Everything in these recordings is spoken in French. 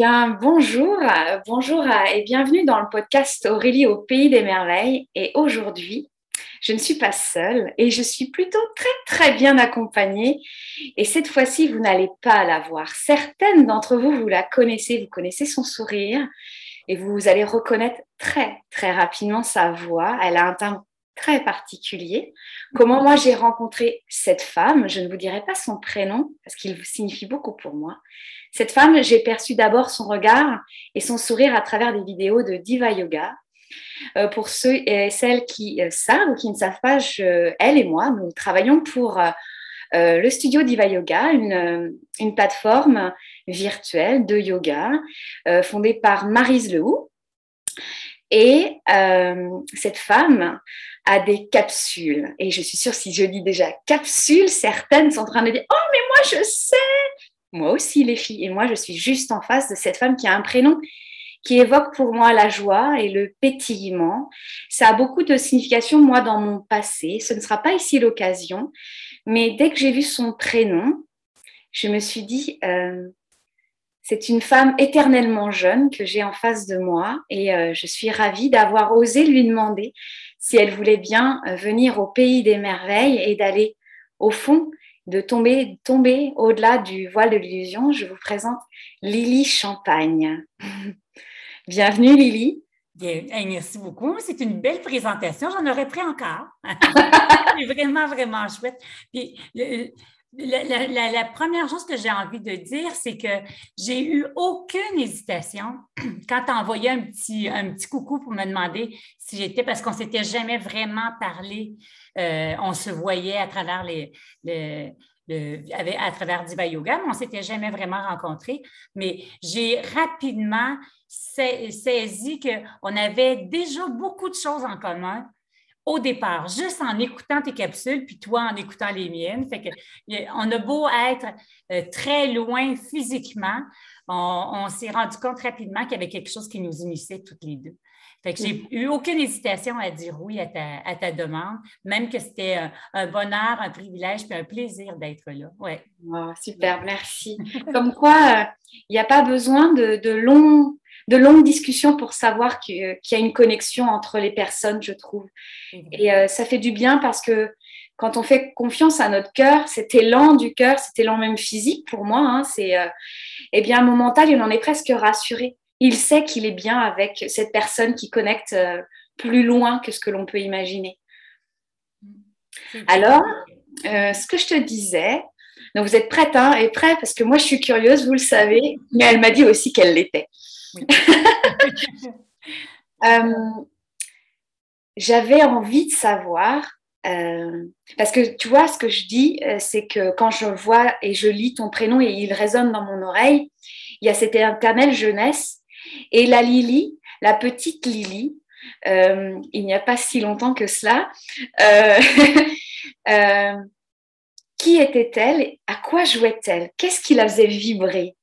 Bien, bonjour, bonjour et bienvenue dans le podcast Aurélie au pays des merveilles. Et aujourd'hui, je ne suis pas seule et je suis plutôt très très bien accompagnée. Et cette fois-ci, vous n'allez pas la voir. Certaines d'entre vous, vous la connaissez, vous connaissez son sourire et vous allez reconnaître très très rapidement sa voix. Elle a un timbre très particulier. Comment moi j'ai rencontré cette femme, je ne vous dirai pas son prénom parce qu'il signifie beaucoup pour moi. Cette femme, j'ai perçu d'abord son regard et son sourire à travers des vidéos de Diva Yoga. Euh, pour ceux et celles qui euh, savent ou qui ne savent pas, elle et moi, nous travaillons pour euh, le studio Diva Yoga, une, plateforme virtuelle de yoga fondée par Marise Lehou. Et cette femme a des capsules. Et je suis sûre, si je dis déjà capsules, certaines sont en train de dire Oh, mais moi, je sais moi aussi les filles. Et moi, je suis juste en face de cette femme qui a un prénom qui évoque pour moi la joie et le pétillement. Ça a beaucoup de signification, moi, dans mon passé. Ce ne sera pas ici l'occasion. Mais dès que j'ai vu son prénom, je me suis dit, euh, c'est une femme éternellement jeune que j'ai en face de moi. Et euh, je suis ravie d'avoir osé lui demander si elle voulait bien euh, venir au pays des merveilles et d'aller au fond de tomber, tomber au-delà du voile de l'illusion, je vous présente Lily Champagne. Bienvenue Lily. Bien, merci beaucoup. C'est une belle présentation. J'en aurais pris encore. C'est vraiment, vraiment chouette. Puis, la, première chose que j'ai envie de dire, c'est que j'ai eu aucune hésitation quand tu petit, un petit coucou pour me demander si j'étais, parce qu'on ne s'était jamais vraiment parlé. Euh, on se voyait à travers les, à travers Diva Yoga, mais on ne s'était jamais vraiment rencontrés. Mais j'ai rapidement saisi qu'on avait déjà beaucoup de choses en commun au départ, juste en écoutant tes capsules, puis toi en écoutant les miennes. Fait que, on a beau être euh, très loin physiquement, on, s'est rendu compte rapidement qu'il y avait quelque chose qui nous unissait toutes les deux. Fait que j'ai eu aucune hésitation à dire oui à ta, demande, même que c'était un, bonheur, un privilège, puis un plaisir d'être là. Ouais. Oh, super, merci. Comme quoi, euh, il n'y a pas besoin de, de longs de longues discussions pour savoir qu'il y a une connexion entre les personnes, je trouve. Et euh, ça fait du bien parce que quand on fait confiance à notre cœur, cet élan du cœur, cet élan même physique pour moi, hein, c'est, euh, eh bien, mon mental, il en est presque rassuré. Il sait qu'il est bien avec cette personne qui connecte euh, plus loin que ce que l'on peut imaginer. Alors, ce que je te disais, donc vous êtes prête hein, et prêt parce que moi je suis curieuse, vous le savez, mais elle m'a dit aussi qu'elle l'était. Euh, j'avais envie de savoir, euh, parce que tu vois, ce que je dis, euh, c'est que quand je vois et je lis ton prénom et il résonne dans mon oreille, il y a cette éternelle jeunesse. Et la Lily, la petite Lily, il n'y a pas si longtemps que cela, qui était-elle? À quoi jouait-elle? Qu'est-ce qui la faisait vibrer?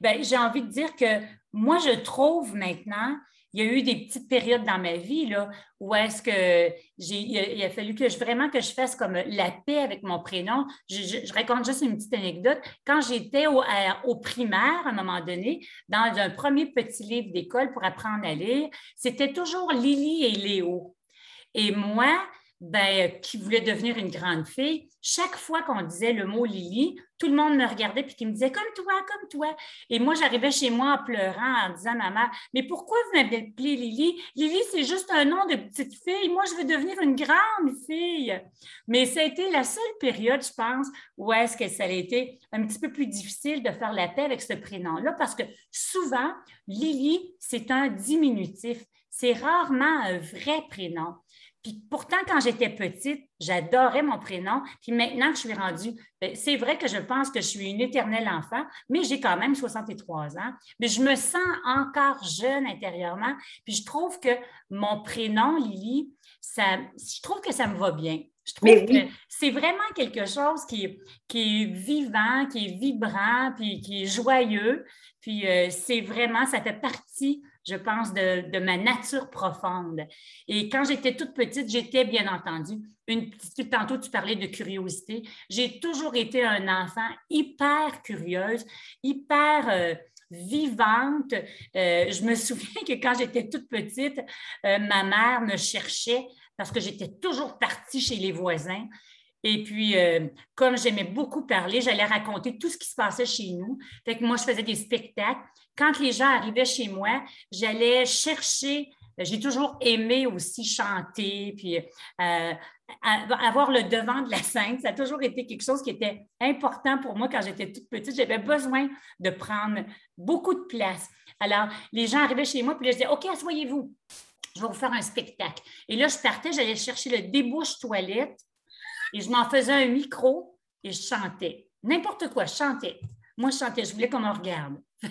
Ben, j'ai envie de dire que moi, je trouve maintenant, il y a eu des petites périodes dans ma vie là, où est-ce que j'ai, il, a, fallu que je, vraiment que je fasse comme la paix avec mon prénom. Je, raconte juste une petite anecdote. Quand j'étais au, au, primaire, à un moment donné, dans un premier petit livre d'école pour apprendre à lire, c'était toujours Lily et Léo. Et moi, ben, euh, qui voulait devenir une grande fille, chaque fois qu'on disait le mot Lily, tout le monde me regardait puis qui me disait comme toi, comme toi. Et moi, j'arrivais chez moi en pleurant, en disant à ma mère, mais pourquoi vous m'appelez Lily? Lily, c'est juste un nom de petite fille. Moi, je veux devenir une grande fille. Mais ça a été la seule période, je pense, où est-ce que ça a été un petit peu plus difficile de faire la paix avec ce prénom-là parce que souvent, Lily, c'est un diminutif. C'est rarement un vrai prénom. Puis pourtant, quand j'étais petite, j'adorais mon prénom. Puis maintenant que je suis rendue, ben, c'est vrai que je pense que je suis une éternelle enfant, mais j'ai quand même 63 ans. Mais je me sens encore jeune intérieurement. Puis je trouve que mon prénom, Lily, ça, je trouve que ça me va bien. Je trouve que c'est vraiment quelque chose qui, qui est vivant, qui est vibrant, puis qui est joyeux. Puis euh, c'est vraiment, ça fait partie je pense, de, ma nature profonde. Et quand j'étais toute petite, j'étais bien entendu une petite, tantôt tu parlais de curiosité. J'ai toujours été un enfant hyper curieuse, hyper euh, vivante. Euh, je me souviens que quand j'étais toute petite, euh, ma mère me cherchait parce que j'étais toujours partie chez les voisins. Et puis, comme j'aimais beaucoup parler, j'allais raconter tout ce qui se passait chez nous. Fait moi, je faisais des spectacles. Quand les gens arrivaient chez moi, j'allais chercher j'ai toujours aimé aussi chanter, puis euh, avoir le devant de la scène. Ça a toujours été quelque chose qui était important pour moi quand j'étais toute petite. J'avais besoin de prendre beaucoup de place. Alors, les gens arrivaient chez moi, puis je disais, OK, asseyez-vous, je vais vous faire un spectacle. Et là, je partais, j'allais chercher le débouche toilette et je m'en faisais un micro et je chantais. N'importe quoi, je chantais. Moi, je chantais, je voulais qu'on me regarde.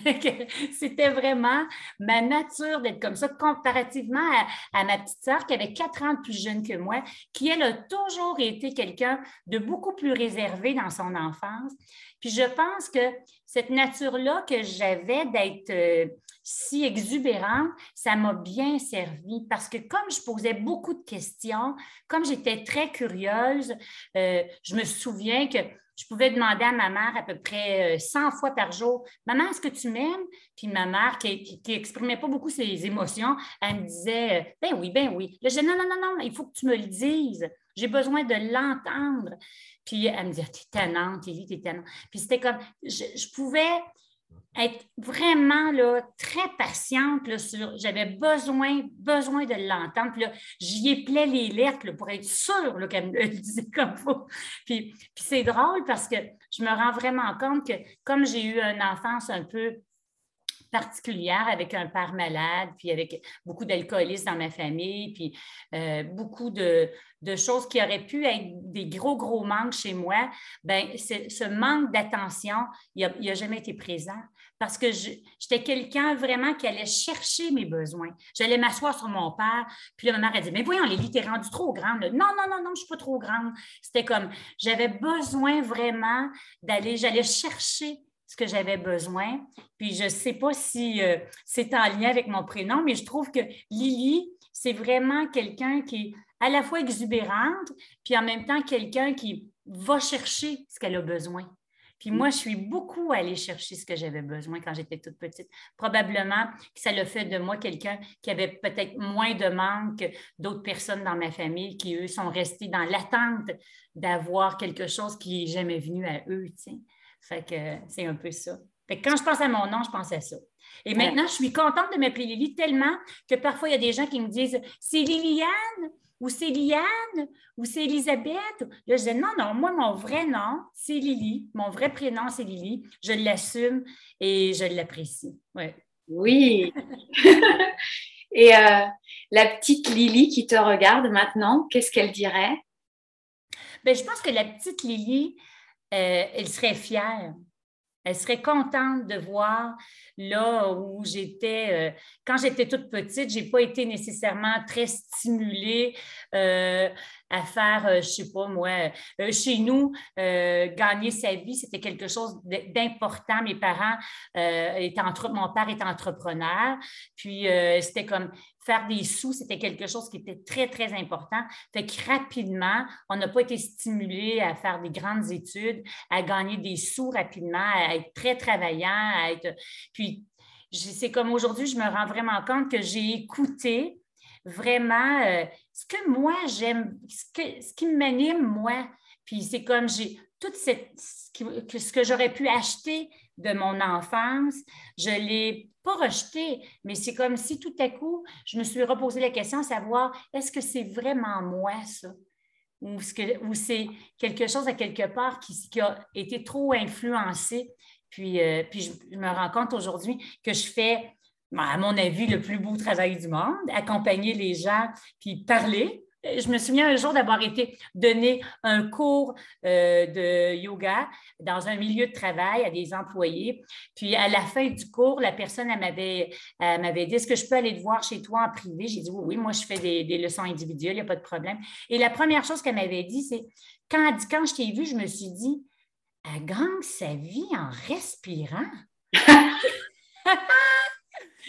C'était vraiment ma nature d'être comme ça, comparativement à, ma petite sœur qui avait quatre ans de plus jeune que moi, qui, elle, a toujours été quelqu'un de beaucoup plus réservé dans son enfance. Puis je pense que cette nature-là que j'avais d'être euh, si exubérante, ça m'a bien servi parce que comme je posais beaucoup de questions, comme j'étais très curieuse, euh, je me souviens que je pouvais demander à ma mère à peu près 100 euh, fois par jour Maman, est-ce que tu m'aimes Puis ma mère, qui n'exprimait pas beaucoup ses émotions, elle me disait euh, Ben oui, ben oui. Là, je disais Non, non, non, non, il faut que tu me le dises. J'ai besoin de l'entendre. Puis elle me disait T'es tannante, Lily, t'es tannante. Puis c'était comme je pouvais être vraiment là, très patiente sur j'avais besoin, besoin de l'entendre. Là, j'y éplais les lettres pour être sûre qu'elle me le disait comme faut. Puis c'est drôle parce que je me rends vraiment compte que comme j'ai eu une enfance un peu particulière avec un père malade, puis avec beaucoup d'alcoolistes dans ma famille, puis euh, beaucoup de, choses qui auraient pu être des gros, gros manques chez moi, bien, ce manque d'attention, il n'a jamais été présent parce que j'étais quelqu'un vraiment qui allait chercher mes besoins. J'allais m'asseoir sur mon père, puis là, ma mère a dit Mais voyons, Lily, t'es rendue trop grande. Non, non, non, non, je ne suis pas trop grande. C'était comme j'avais besoin vraiment d'aller, j'allais chercher ce que j'avais besoin. Puis je ne sais pas si euh, c'est en lien avec mon prénom, mais je trouve que Lily, c'est vraiment quelqu'un qui est à la fois exubérante, puis en même temps quelqu'un qui va chercher ce qu'elle a besoin. Puis moi, je suis beaucoup allée chercher ce que j'avais besoin quand j'étais toute petite. Probablement que ça le fait de moi quelqu'un qui avait peut-être moins de manque que d'autres personnes dans ma famille qui, eux, sont restés dans l'attente d'avoir quelque chose qui n'est jamais venu à eux. Fait que c'est un peu ça. Fait que quand je pense à mon nom, je pense à ça. Et maintenant, je suis contente de m'appeler Lily tellement que parfois, il y a des gens qui me disent C'est Liliane ou c'est Liane, ou c'est Elisabeth. Là, je disais, non, non, moi, mon vrai nom, c'est Lily. Mon vrai prénom, c'est Lily. Je l'assume et je l'apprécie. Ouais. Oui. et euh, la petite Lily qui te regarde maintenant, qu'est-ce qu'elle dirait? Bien, je pense que la petite Lily, euh, elle serait fière. Elle serait contente de voir là où j'étais. Euh, quand j'étais toute petite, je n'ai pas été nécessairement très stimulée euh, à faire, euh, je ne sais pas moi, chez nous, gagner sa vie, c'était quelque chose d'important. Mes parents étaient entre, mon père était entrepreneur, puis c'était comme faire des sous, c'était quelque chose qui était très, très important. Fait que rapidement, on n'a pas été stimulé à faire des grandes études, à gagner des sous rapidement, à être très travaillant, à être. Puis, c'est comme aujourd'hui, je me rends vraiment compte que j'ai écouté vraiment euh, ce que moi j'aime, ce, que, ce qui m'anime, moi. Puis c'est comme j'ai tout cette, ce que j'aurais pu acheter de mon enfance, je l'ai pas rejeté, mais c'est comme si tout à coup, je me suis reposé la question savoir, est-ce que c'est vraiment moi ça? Ou, c'est quelque chose à quelque part qui, a été trop influencé. Puis, euh, puis je, me rends compte aujourd'hui que je fais, à mon avis, le plus beau travail du monde, accompagner les gens, puis parler, je me souviens un jour d'avoir été donné un cours euh, de yoga dans un milieu de travail à des employés. Puis à la fin du cours, la personne m'avait dit Est-ce que je peux aller te voir chez toi en privé J'ai dit Oui, oui, moi je fais des, leçons individuelles, il n'y a pas de problème. Et la première chose qu'elle m'avait dit, c'est quand, quand je t'ai vu, je me suis dit Elle gagne sa vie en respirant.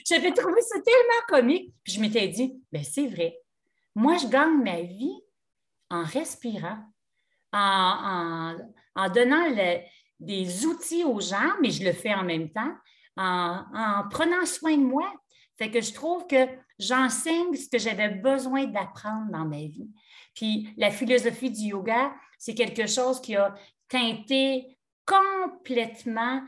J'avais trouvé ça tellement comique. Puis je m'étais dit ben, C'est vrai moi, je gagne ma vie en respirant, en, donnant des outils aux gens, mais je le fais en même temps, en, prenant soin de moi. Fait que je trouve que j'enseigne ce que j'avais besoin d'apprendre dans ma vie. Puis la philosophie du yoga, c'est quelque chose qui a teinté complètement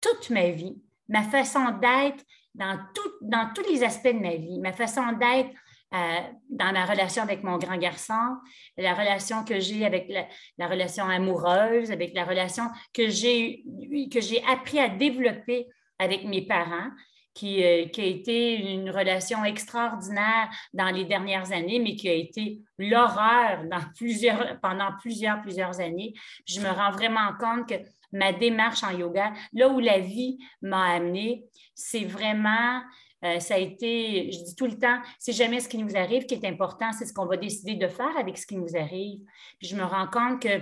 toute ma vie, ma façon d'être dans, dans tous les aspects de ma vie, ma façon d'être euh, dans ma relation avec mon grand garçon, la relation que j'ai avec la, relation amoureuse, avec la relation que j'ai, que j'ai appris à développer avec mes parents, qui, euh, qui, a été une relation extraordinaire dans les dernières années, mais qui a été l'horreur pendant plusieurs, plusieurs années. Je me rends vraiment compte que ma démarche en yoga, là où la vie m'a amené, c'est vraiment euh, ça a été, je dis tout le temps, c'est jamais ce qui nous arrive qui est important, c'est ce qu'on va décider de faire avec ce qui nous arrive. Puis je me rends compte que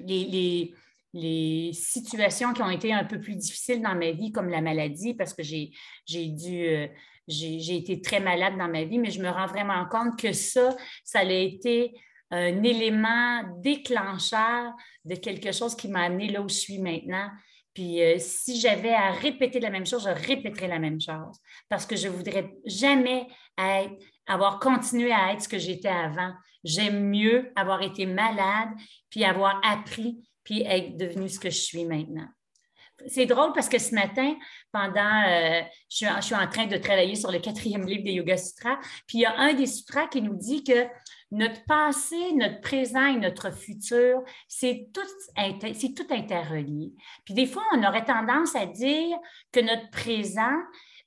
les, les, situations qui ont été un peu plus difficiles dans ma vie, comme la maladie, parce que j'ai dû... Euh, j'ai été très malade dans ma vie, mais je me rends vraiment compte que ça, ça a été un élément déclencheur de quelque chose qui m'a amené là où je suis maintenant. Puis euh, si j'avais à répéter la même chose, je répéterais la même chose parce que je ne voudrais jamais avoir continué à être ce que j'étais avant. J'aime mieux avoir été malade, puis avoir appris, puis être devenu ce que je suis maintenant. C'est drôle parce que ce matin, pendant, euh, je, suis, en train de travailler sur le quatrième livre des Yoga Sutras, puis il y a un des sutras qui nous dit que notre passé, notre présent et notre futur, c'est tout, c'est tout interrelié. Puis des fois, on aurait tendance à dire que notre présent,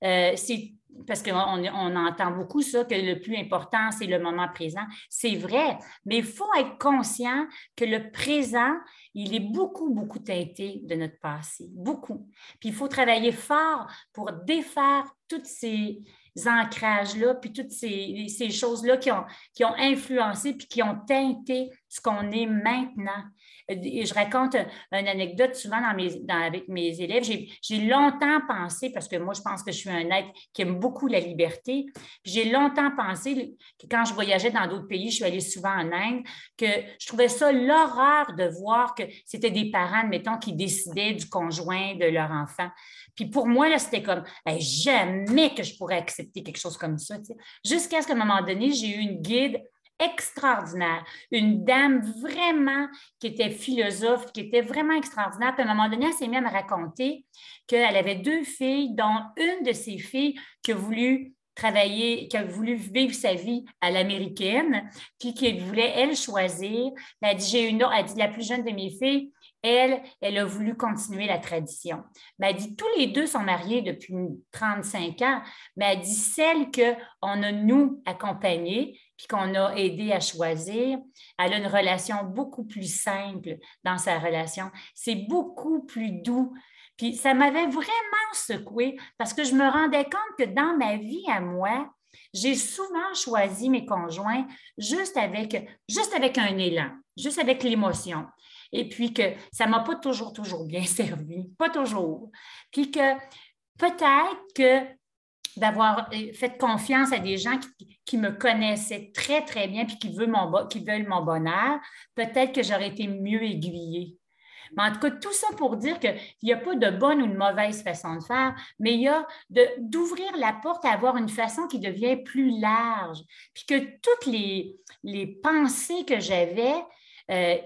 euh, c'est parce qu'on on entend beaucoup ça, que le plus important, c'est le moment présent. C'est vrai, mais il faut être conscient que le présent, il est beaucoup, beaucoup teinté de notre passé, beaucoup. Puis il faut travailler fort pour défaire toutes ces, ancrages-là, puis toutes ces, choses-là qui ont, qui ont influencé, puis qui ont teinté ce qu'on est maintenant. Et je raconte une anecdote souvent avec mes élèves. J'ai longtemps pensé, parce que moi, je pense que je suis un être qui aime beaucoup la liberté, j'ai longtemps pensé que quand je voyageais dans d'autres pays, je suis allée souvent en Inde, que je trouvais ça l'horreur de voir que c'était des parents, mettons, qui décidaient du conjoint de leur enfant. Puis pour moi, là, c'était comme jamais que je pourrais accepter quelque chose comme ça. Jusqu'à ce qu'à un moment donné, j'ai eu une guide extraordinaire, une dame vraiment qui était philosophe, qui était vraiment extraordinaire. Puis à un moment donné, elle s'est mise à qu'elle avait deux filles, dont une de ses filles qui a voulu travailler, qui a voulu vivre sa vie à l'américaine, puis qui voulait, elle, choisir. Elle a dit, j'ai une autre, elle dit, la plus jeune de mes filles, elle, elle a voulu continuer la tradition. Mais elle dit, tous les deux sont mariés depuis 35 ans, mais elle dit, celle qu'on a, nous, accompagnée, puis qu'on a aidé à choisir, elle a une relation beaucoup plus simple dans sa relation. C'est beaucoup plus doux. Puis ça m'avait vraiment secoué parce que je me rendais compte que dans ma vie à moi, j'ai souvent choisi mes conjoints juste avec, juste avec un élan, juste avec l'émotion et puis que ça ne m'a pas toujours, toujours bien servi, pas toujours. Puis que peut-être que d'avoir euh, fait confiance à des gens qui, me connaissaient très, très bien puis qui veulent mon, qui bonheur, peut-être que j'aurais été mieux aiguillée. Mais en tout cas, tout ça pour dire qu'il n'y a pas de bonne ou de mauvaise façon de faire, mais il y a d'ouvrir la porte à avoir une façon qui devient plus large, puis que toutes les, les pensées que j'avais, euh,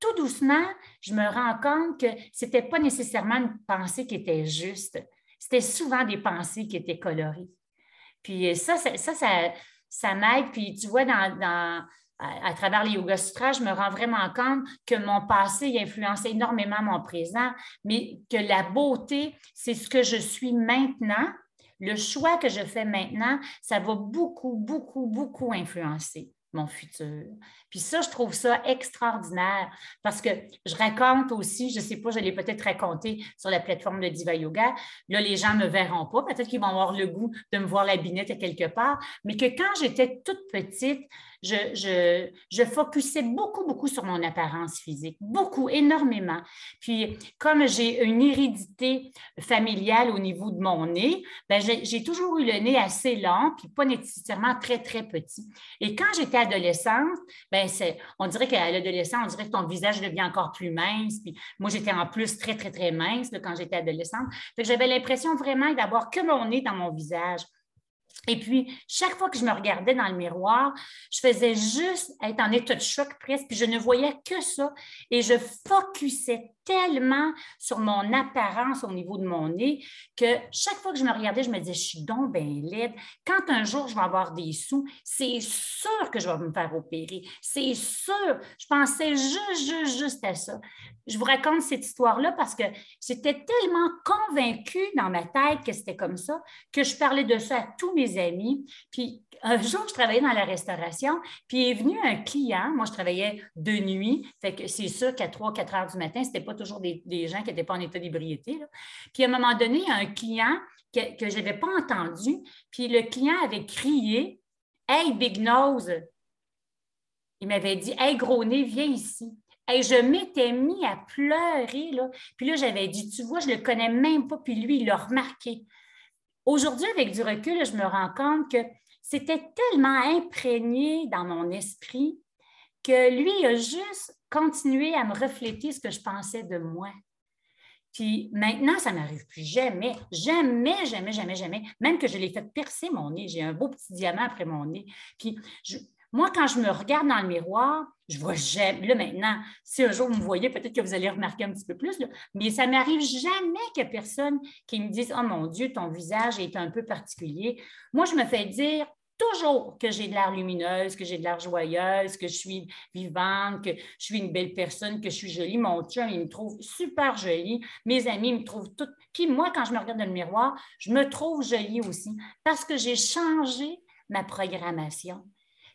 tout doucement, je me rends compte que ce n'était pas nécessairement une pensée qui était juste. C'était souvent des pensées qui étaient colorées. Puis ça, ça, ça, ça, m'aide. Puis tu vois, à, travers les Yoga Sutras, je me rends vraiment compte que mon passé influence énormément mon présent, mais que la beauté, c'est ce que je suis maintenant. Le choix que je fais maintenant, ça va beaucoup, beaucoup, beaucoup influencer mon futur. Puis ça, je trouve ça extraordinaire parce que je raconte aussi, je ne sais pas, je l'ai peut-être raconté sur la plateforme de Diva Yoga. Là, les gens ne me verront pas. Peut-être qu'ils vont avoir le goût de me voir la binette à quelque part. Mais que quand j'étais toute petite, je, je, je focusais beaucoup, beaucoup sur mon apparence physique, beaucoup, énormément. Puis, comme j'ai une hérédité familiale au niveau de mon nez, ben, j'ai toujours eu le nez assez long, puis pas nécessairement très, très petit. Et quand j'étais adolescente, ben, on dirait qu'à l'adolescence, on dirait que ton visage devient encore plus mince. Puis moi, j'étais en plus très, très, très mince quand j'étais adolescente. J'avais l'impression vraiment d'avoir que mon nez dans mon visage. Et puis, chaque fois que je me regardais dans le miroir, je faisais juste être en état de choc presque, puis je ne voyais que ça. Et je focusais tellement sur mon apparence au niveau de mon nez que chaque fois que je me regardais, je me disais, je suis donc bien laide. Quand un jour je vais avoir des sous, c'est sûr que je vais me faire opérer. C'est sûr. Je pensais juste, juste, juste à ça. Je vous raconte cette histoire-là parce que j'étais tellement convaincue dans ma tête que c'était comme ça que je parlais de ça à tous mes amis. Puis un jour, je travaillais dans la restauration, puis est venu un client. Moi, je travaillais de nuit, fait que c'est sûr qu'à 3-4 heures du matin, c'était pas toujours des, gens qui n'étaient pas en état d'ébriété. Puis à un moment donné, il y a un client que, que je n'avais pas entendu, puis le client avait crié Hey, Big Nose! Il m'avait dit Hey, gros nez, viens ici. Et je m'étais mis à pleurer. Là. Puis là, j'avais dit, tu vois, je ne le connais même pas. Puis lui, il l'a remarqué. Aujourd'hui, avec du recul, je me rends compte que c'était tellement imprégné dans mon esprit que lui a juste continuer à me refléter ce que je pensais de moi. Puis maintenant, ça ne m'arrive plus jamais, jamais, jamais, jamais, jamais. Même que je l'ai fait percer mon nez. J'ai un beau petit diamant après mon nez. Puis moi, quand je me regarde dans le miroir, je vois jamais. Là, maintenant, si un jour vous me voyez, peut-être que vous allez remarquer un petit peu plus, mais ça m'arrive jamais que personne qui me dise Oh mon Dieu, ton visage est un peu particulier. Moi, je me fais dire toujours que j'ai de l'air lumineuse, que j'ai de l'air joyeuse, que je suis vivante, que je suis une belle personne, que je suis jolie. Mon chum, il me trouve super jolie. Mes amis me trouvent tout. Puis moi, quand je me regarde dans le miroir, je me trouve jolie aussi parce que j'ai changé ma programmation.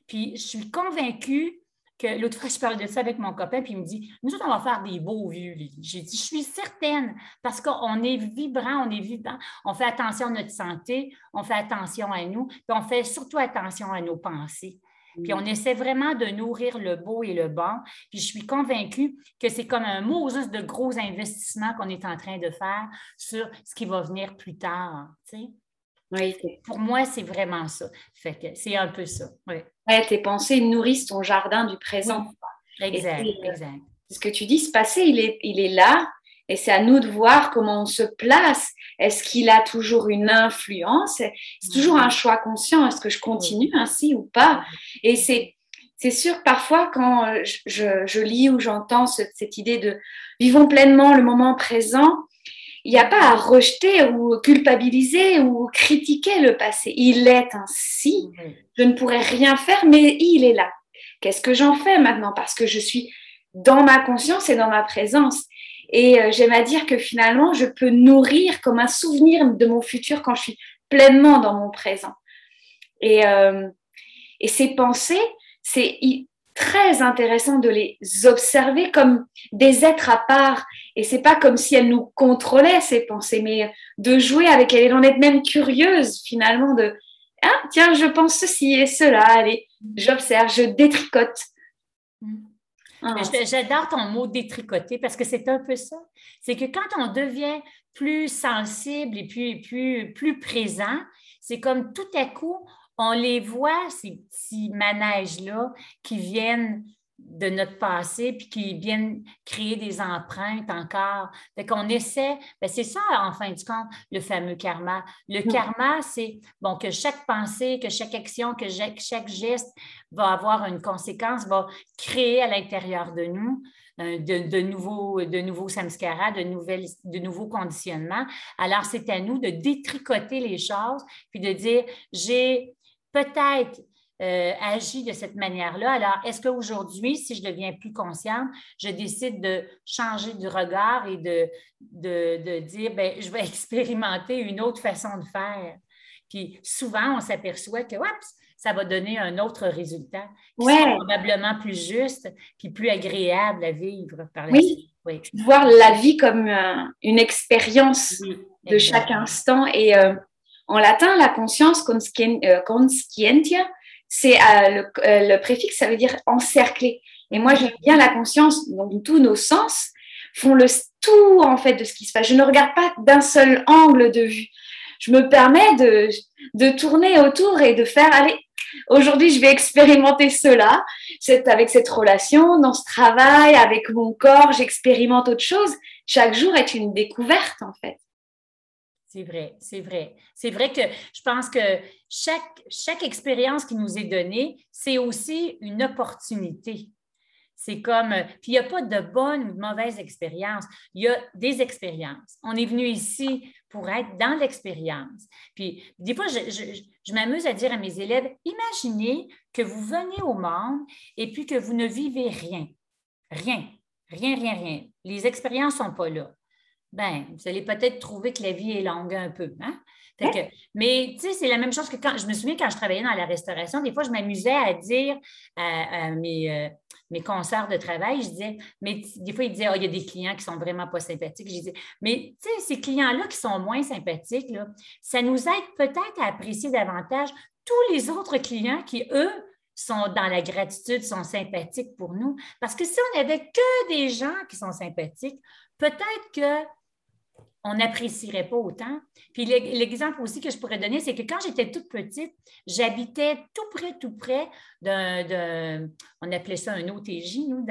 Puis je suis convaincue que l'autre fois, je parlais de ça avec mon copain, puis il me dit Nous autres, on va faire des beaux vieux. J'ai dit Je suis certaine, parce qu'on est vibrant, on est vivant, on fait attention à notre santé, on fait attention à nous, puis on fait surtout attention à nos pensées. Puis on essaie vraiment de nourrir le beau et le bon. Puis je suis convaincue que c'est comme un Moses de gros investissements qu'on est en train de faire sur ce qui va venir plus tard. Oui. Pour moi, c'est vraiment ça. Fait que c'est un peu ça. Oui tes pensées nourrissent ton jardin du présent. Exact, exact. Ce que tu dis, ce passé, il est, il est là et c'est à nous de voir comment on se place. Est-ce qu'il a toujours une influence? C'est toujours un choix conscient. Est-ce que je continue ainsi ou pas? Et c'est, c'est sûr, parfois, quand je, je lis ou j'entends cette idée de vivons pleinement le moment présent, il n'y a pas à rejeter ou culpabiliser ou critiquer le passé. Il est ainsi. Je ne pourrais rien faire, mais il est là. Qu'est-ce que j'en fais maintenant? Parce que je suis dans ma conscience et dans ma présence. Et euh, j'aime à dire que finalement, je peux nourrir comme un souvenir de mon futur quand je suis pleinement dans mon présent. Et, euh, et ces pensées, c'est très intéressant de les observer comme des êtres à part. Et c'est pas comme si elles nous contrôlaient ces pensées, mais de jouer avec elles et d'en être même curieuse finalement de ah tiens je pense ceci et cela. Allez, j'observe, je détricote. Mm. Ah. J'adore ton mot détricoter parce que c'est un peu ça. C'est que quand on devient plus sensible et puis plus, plus présent, c'est comme tout à coup, on les voit, ces petits manèges-là, qui viennent de notre passé, puis qui viennent créer des empreintes encore. Fait qu'on essaie, ben c'est ça, en fin du compte, le fameux karma. Le karma, c'est bon, que chaque pensée, que chaque action, que chaque geste va avoir une conséquence, va créer à l'intérieur de nous euh, de, nouveaux, de nouveaux samskaras, de, nouvelles, de nouveaux conditionnements. Alors, c'est à nous de détricoter les choses, puis de dire, j'ai peut-être euh, agi de cette manière-là. Alors, est-ce qu'aujourd'hui, si je deviens plus consciente, je décide de changer du regard et de, de, dire, ben, je vais expérimenter une autre façon de faire? Puis souvent, on s'aperçoit que, ça va donner un autre résultat qui sera probablement plus juste puis plus agréable à vivre par la oui. Oui. Voir la vie comme euh, une expérience de chaque instant et euh, en latin, la conscience, conscientia, c'est le, le, préfixe, ça veut dire encercler. Et moi, j'aime bien la conscience, donc tous nos sens font le tout en fait de ce qui se passe. Je ne regarde pas d'un seul angle de vue. Je me permets de, de tourner autour et de faire, allez, aujourd'hui je vais expérimenter cela, c'est avec cette relation, dans ce travail, avec mon corps, j'expérimente autre chose. Chaque jour est une découverte en fait. C'est vrai, c'est vrai. C'est vrai que je pense que chaque, expérience qui nous est donnée, c'est aussi une opportunité. C'est comme, puis il n'y a pas de bonne ou de mauvaise expérience, il y a des expériences. On est venu ici pour être dans l'expérience. Puis des fois, je, m'amuse à dire à mes élèves, imaginez que vous venez au monde et puis que vous ne vivez rien. Rien, rien, rien, rien. Les expériences ne sont pas là. Ben, vous allez peut-être trouver que la vie est longue un peu. Hein? mais tu sais, c'est la même chose que quand je me souviens quand je travaillais dans la restauration, des fois, je m'amusais à dire à, mes, euh, mes concerts de travail, je disais, mais des fois, ils disaient, oh, il y a des clients qui sont vraiment pas sympathiques. Je disais, mais tu sais, ces clients-là qui sont moins sympathiques, là, ça nous aide peut-être à apprécier davantage tous les autres clients qui, eux, sont dans la gratitude, sont sympathiques pour nous. Parce que si on n'avait que des gens qui sont sympathiques, peut-être que on n'apprécierait pas autant. Puis l'exemple aussi que je pourrais donner, c'est que quand j'étais toute petite, j'habitais tout près, tout près d'un, on appelait ça un OTJ, nous,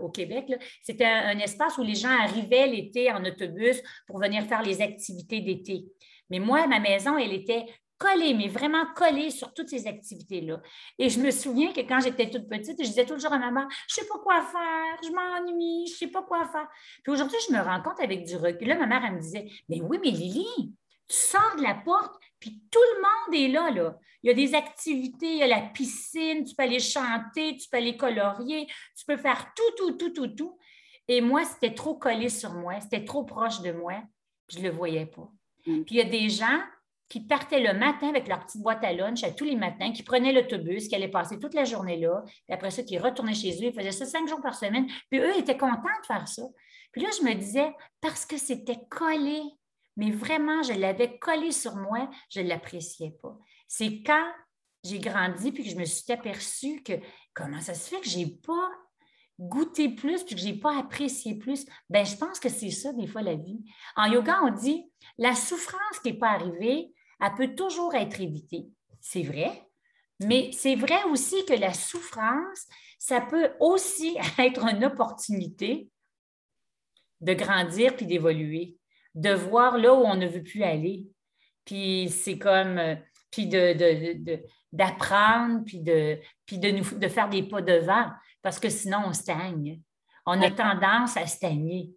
au Québec. C'était un, espace où les gens arrivaient l'été en autobus pour venir faire les activités d'été. Mais moi, ma maison, elle était collée, mais vraiment collée sur toutes ces activités-là. Et je me souviens que quand j'étais toute petite, je disais toujours à maman, je ne sais pas quoi faire, je m'ennuie, je ne sais pas quoi faire. Puis aujourd'hui, je me rends compte avec du recul. Là, ma mère, elle me disait, mais oui, mais Lily, tu sors de la porte, puis tout le monde est là, là. Il y a des activités, il y a la piscine, tu peux aller chanter, tu peux aller colorier, tu peux faire tout, tout, tout, tout, tout. Et moi, c'était trop collé sur moi, c'était trop proche de moi, je ne le voyais pas. Mm. Puis il y a des gens qui partaient le matin avec leur petite boîte à lunch à tous les matins, qui prenaient l'autobus, qui allaient passer toute la journée là, puis après ça, qui retournaient chez eux, ils faisaient ça cinq jours par semaine, puis eux étaient contents de faire ça. Puis là, je me disais, parce que c'était collé, mais vraiment, je l'avais collé sur moi, je ne l'appréciais pas. C'est quand j'ai grandi, puis que je me suis aperçue que comment ça se fait que je n'ai pas goûté plus, puis que je n'ai pas apprécié plus, ben je pense que c'est ça, des fois, la vie. En yoga, on dit, la souffrance qui n'est pas arrivée, elle peut toujours être évitée. C'est vrai, mais c'est vrai aussi que la souffrance, ça peut aussi être une opportunité de grandir puis d'évoluer, de voir là où on ne veut plus aller. Puis c'est comme, euh, puis d'apprendre, puis, de, puis de, nous, de faire des pas devant, parce que sinon on stagne. On a tendance à stagner.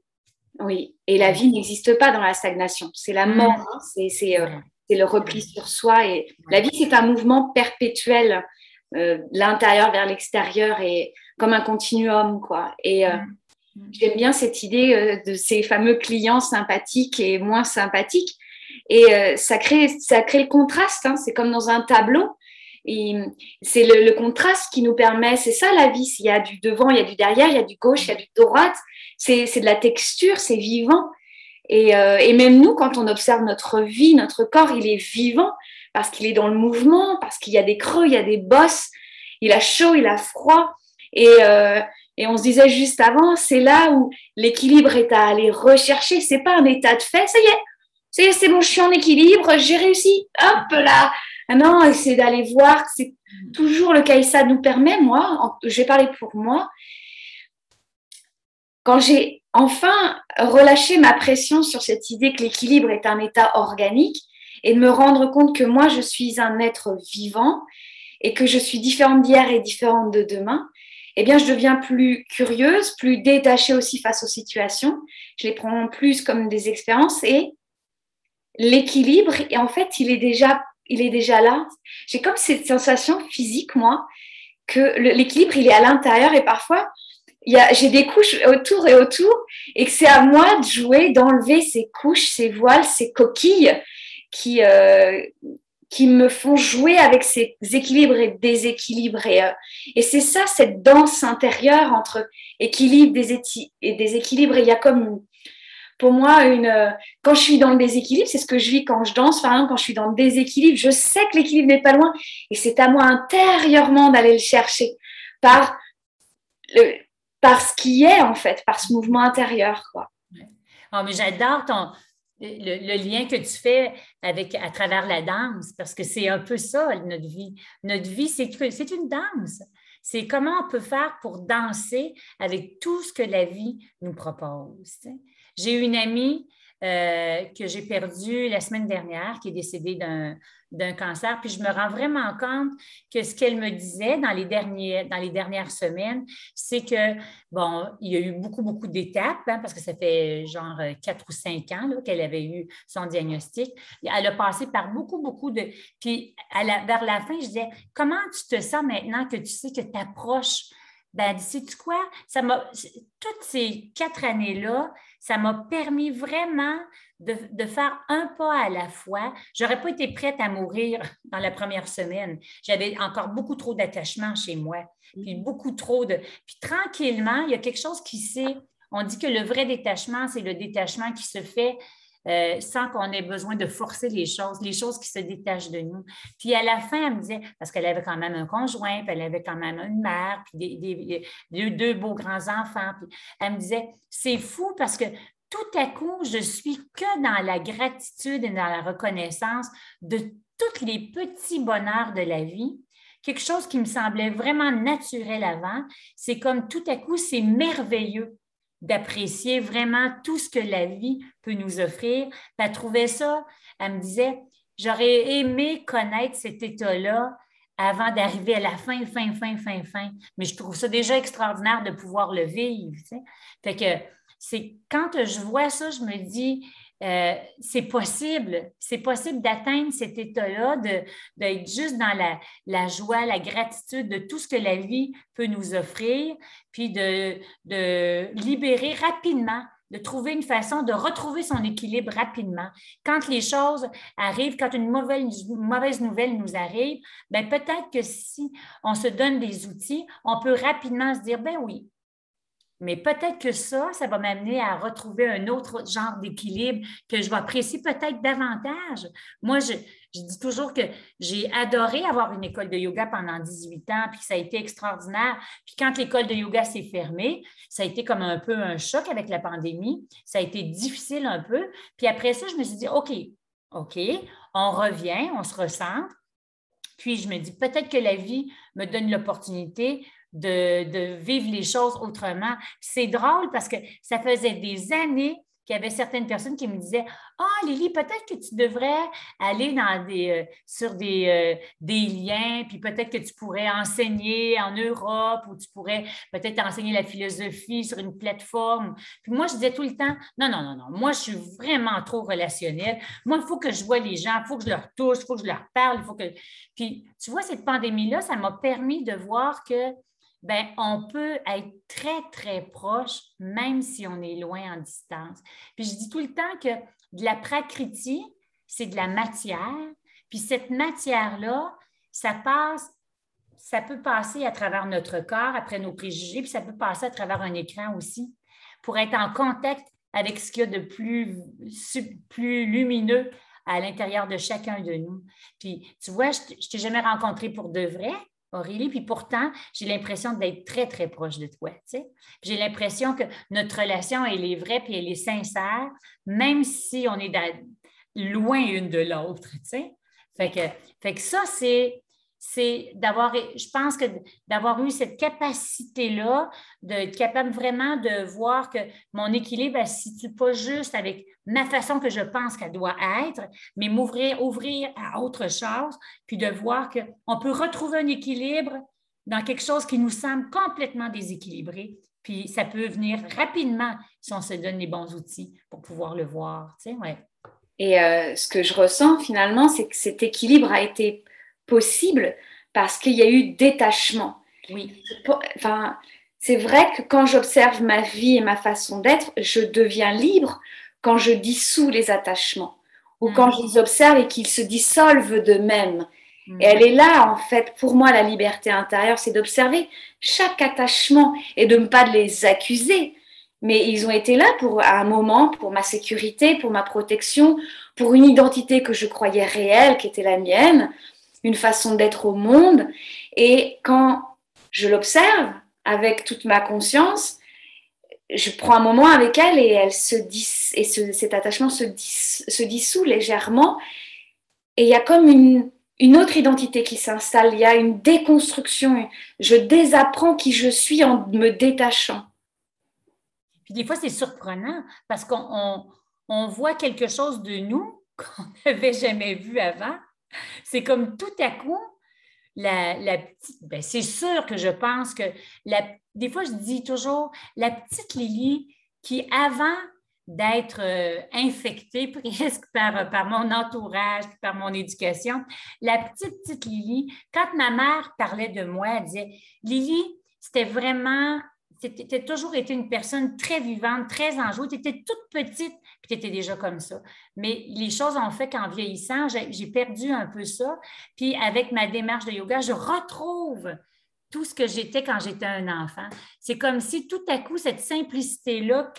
Oui, et la vie n'existe pas dans la stagnation. C'est la mort, mm. hein. c'est euh, c'est le repli sur soi. Et la vie, c'est un mouvement perpétuel, euh, l'intérieur vers l'extérieur et comme un continuum, quoi. Et euh, mm. Mm. j'aime bien cette idée euh, de ces fameux clients sympathiques et moins sympathiques. Et ça crée, ça crée le contraste. Hein. c'est comme dans un tableau. C'est le, le, contraste qui nous permet, c'est ça la vie. Il y a du devant, il y a du derrière, il y a du gauche, il y a du droite. C'est de la texture, c'est vivant. Euh, et, même nous, quand on observe notre vie, notre corps, il est vivant parce qu'il est dans le mouvement, parce qu'il y a des creux, il y a des bosses, il a chaud, il a froid. Et, euh, et on se disait juste avant, c'est là où l'équilibre est à aller rechercher. C'est pas un état de fait. Ça y est, c'est bon, je suis en équilibre, j'ai réussi. Hop là. Ah non, c'est d'aller voir. C'est toujours le cas. ça nous permet, moi, je vais parler pour moi. Quand j'ai enfin relâcher ma pression sur cette idée que l'équilibre est un état organique et de me rendre compte que moi, je suis un être vivant et que je suis différente d'hier et différente de demain, eh bien, je deviens plus curieuse, plus détachée aussi face aux situations. Je les prends plus comme des expériences et l'équilibre, en fait, il est déjà, il est déjà là. J'ai comme cette sensation physique, moi, que l'équilibre, il est à l'intérieur et parfois, j'ai des couches autour et autour et que c'est à moi de jouer, d'enlever ces couches, ces voiles, ces coquilles qui, euh, qui me font jouer avec ces équilibres et déséquilibres. Et, euh, et c'est ça, cette danse intérieure entre équilibre et déséquilibre. Et il y a comme pour moi, une, quand je suis dans le déséquilibre, c'est ce que je vis quand je danse, par exemple, quand je suis dans le déséquilibre, je sais que l'équilibre n'est pas loin et c'est à moi intérieurement d'aller le chercher par, le, par ce qui est, en fait, par ce mouvement intérieur. Quoi. Oh, mais j'adore ton, le, lien que tu fais avec, à travers la danse, parce que c'est un peu ça, notre vie. Notre vie, c'est une danse. C'est comment on peut faire pour danser avec tout ce que la vie nous propose. J'ai une amie euh, que j'ai perdue la semaine dernière, qui est décédée d'un cancer. Puis je me rends vraiment compte que ce qu'elle me disait dans les, derniers, dans les dernières semaines, c'est que, bon, il y a eu beaucoup, beaucoup d'étapes, hein, parce que ça fait genre quatre ou cinq ans qu'elle avait eu son diagnostic. Elle a passé par beaucoup, beaucoup de... Puis vers la fin, je disais, comment tu te sens maintenant que tu sais que tu approches ben, sais-tu quoi? Ça m'a, toutes ces quatre années-là, ça m'a permis vraiment de, faire un pas à la fois. J'aurais pas été prête à mourir dans la première semaine. J'avais encore beaucoup trop d'attachement chez moi, puis mm. beaucoup trop de. Puis tranquillement, il y a quelque chose qui s'est. On dit que le vrai détachement, c'est le détachement qui se fait euh, sans qu'on ait besoin de forcer les choses, les choses qui se détachent de nous. Puis à la fin, elle me disait, parce qu'elle avait quand même un conjoint, puis elle avait quand même une mère, puis deux, beaux grands-enfants. Elle me disait, c'est fou parce que tout à coup, je suis que dans la gratitude et dans la reconnaissance de tous les petits bonheurs de la vie. Quelque chose qui me semblait vraiment naturel avant, c'est comme tout à coup, c'est merveilleux d'apprécier vraiment tout ce que la vie peut nous offrir. elle trouvait ça, elle me disait, j'aurais aimé connaître cet état-là avant d'arriver à la fin, fin, fin, fin, fin. Mais je trouve ça déjà extraordinaire de pouvoir le vivre. Fait que c'est quand je vois ça, je me dis, euh, c'est possible, c'est possible d'atteindre cet état-là, d'être juste dans la, la, joie, la gratitude de tout ce que la vie peut nous offrir, puis de, de libérer rapidement de trouver une façon de retrouver son équilibre rapidement. Quand les choses arrivent, quand une mauvaise, mauvaise nouvelle nous arrive, ben peut-être que si on se donne des outils, on peut rapidement se dire, ben oui, mais peut-être que ça, ça va m'amener à retrouver un autre genre d'équilibre que je vais apprécier peut-être davantage. Moi, je, dis toujours que j'ai adoré avoir une école de yoga pendant 18 ans, puis ça a été extraordinaire. Puis quand l'école de yoga s'est fermée, ça a été comme un peu un choc avec la pandémie. Ça a été difficile un peu. Puis après ça, je me suis dit, OK, OK, on revient, on se recentre. Puis je me dis, peut-être que la vie me donne l'opportunité de, vivre les choses autrement. C'est drôle parce que ça faisait des années qu'il y avait certaines personnes qui me disaient Ah, oh, Lily, peut-être que tu devrais aller euh, sur des, euh, des liens, puis peut-être que tu pourrais enseigner en Europe ou tu pourrais peut-être enseigner la philosophie sur une plateforme. Puis moi, je disais tout le temps Non, non, non, non, moi, je suis vraiment trop relationnelle. Moi, il faut que je vois les gens, il faut que je leur touche, il faut que je leur parle, il faut que. Puis, tu vois, cette pandémie-là, ça m'a permis de voir que ben, on peut être très, très proche, même si on est loin en distance. Puis je dis tout le temps que de la prakriti, c'est de la matière. Puis cette matière-là, ça passe, ça peut passer à travers notre corps, après nos préjugés, puis ça peut passer à travers un écran aussi, pour être en contact avec ce qu'il y a de plus, plus lumineux à l'intérieur de chacun de nous. Puis, tu vois, je ne t'ai jamais rencontré pour de vrai, Aurélie, puis pourtant, j'ai l'impression d'être très, très proche de toi. J'ai l'impression que notre relation, elle est vraie, puis elle est sincère, même si on est loin une de l'autre. Fait que, fait que ça, c'est c'est d'avoir, je pense que d'avoir eu cette capacité-là, d'être capable vraiment de voir que mon équilibre ne se situe pas juste avec ma façon que je pense qu'elle doit être, mais m'ouvrir, ouvrir à autre chose, puis de voir qu'on peut retrouver un équilibre dans quelque chose qui nous semble complètement déséquilibré. Puis ça peut venir rapidement si on se donne les bons outils pour pouvoir le voir. Tu sais. Et euh, ce que je ressens finalement, c'est que cet équilibre a été possible parce qu'il y a eu détachement. Oui. Enfin, c'est vrai que quand j'observe ma vie et ma façon d'être, je deviens libre quand je dissous les attachements ou mm. quand je les observe et qu'ils se dissolvent d'eux-mêmes. Mm. Et elle est là, en fait, pour moi, la liberté intérieure, c'est d'observer chaque attachement et de ne pas les accuser, mais ils ont été là pour à un moment, pour ma sécurité, pour ma protection, pour une identité que je croyais réelle, qui était la mienne, une façon d'être au monde. Et quand je l'observe avec toute ma conscience, je prends un moment avec elle et elle se dis, et cet attachement se, se dissout légèrement. Et il y a comme une, une autre identité qui s'installe, il y a une déconstruction. Je désapprends qui je suis en me détachant. Puis des fois, c'est surprenant parce qu'on on, voit quelque chose de nous qu'on n'avait jamais vu avant. C'est comme tout à coup, la, petite, ben c'est sûr que je pense que la, des fois, je dis toujours, la petite Lily qui, avant d'être euh, infectée presque par, par mon entourage, par mon éducation, la petite, petite Lily, quand ma mère parlait de moi, elle disait, Lily, c'était vraiment tu toujours été une personne très vivante, très enjouée. Tu étais toute petite, puis tu étais déjà comme ça. Mais les choses ont fait qu'en vieillissant, j'ai perdu un peu ça. Puis avec ma démarche de yoga, je retrouve tout ce que j'étais quand j'étais un enfant. C'est comme si tout à coup, cette simplicité-là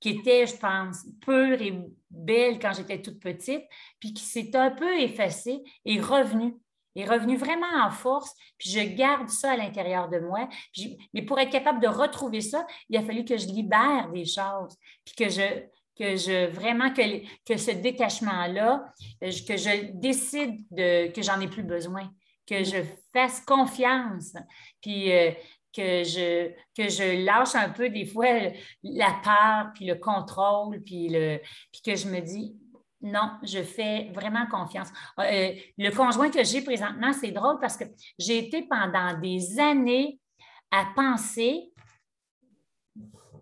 qui était, je pense, pure et belle quand j'étais toute petite, puis qui s'est un peu effacée, est revenue est revenu vraiment en force, puis je garde ça à l'intérieur de moi. mais pour être capable de retrouver ça, il a fallu que je libère des choses, puis que je, que je vraiment que, que ce détachement-là, euh, que je décide de, que j'en ai plus besoin, que je fasse confiance, puis euh, que je, que je lâche un peu des fois la peur, puis le contrôle, puis, le, puis que je me dis, non, je fais vraiment confiance. Euh, le conjoint que j'ai présentement, c'est drôle parce que j'ai été pendant des années à penser,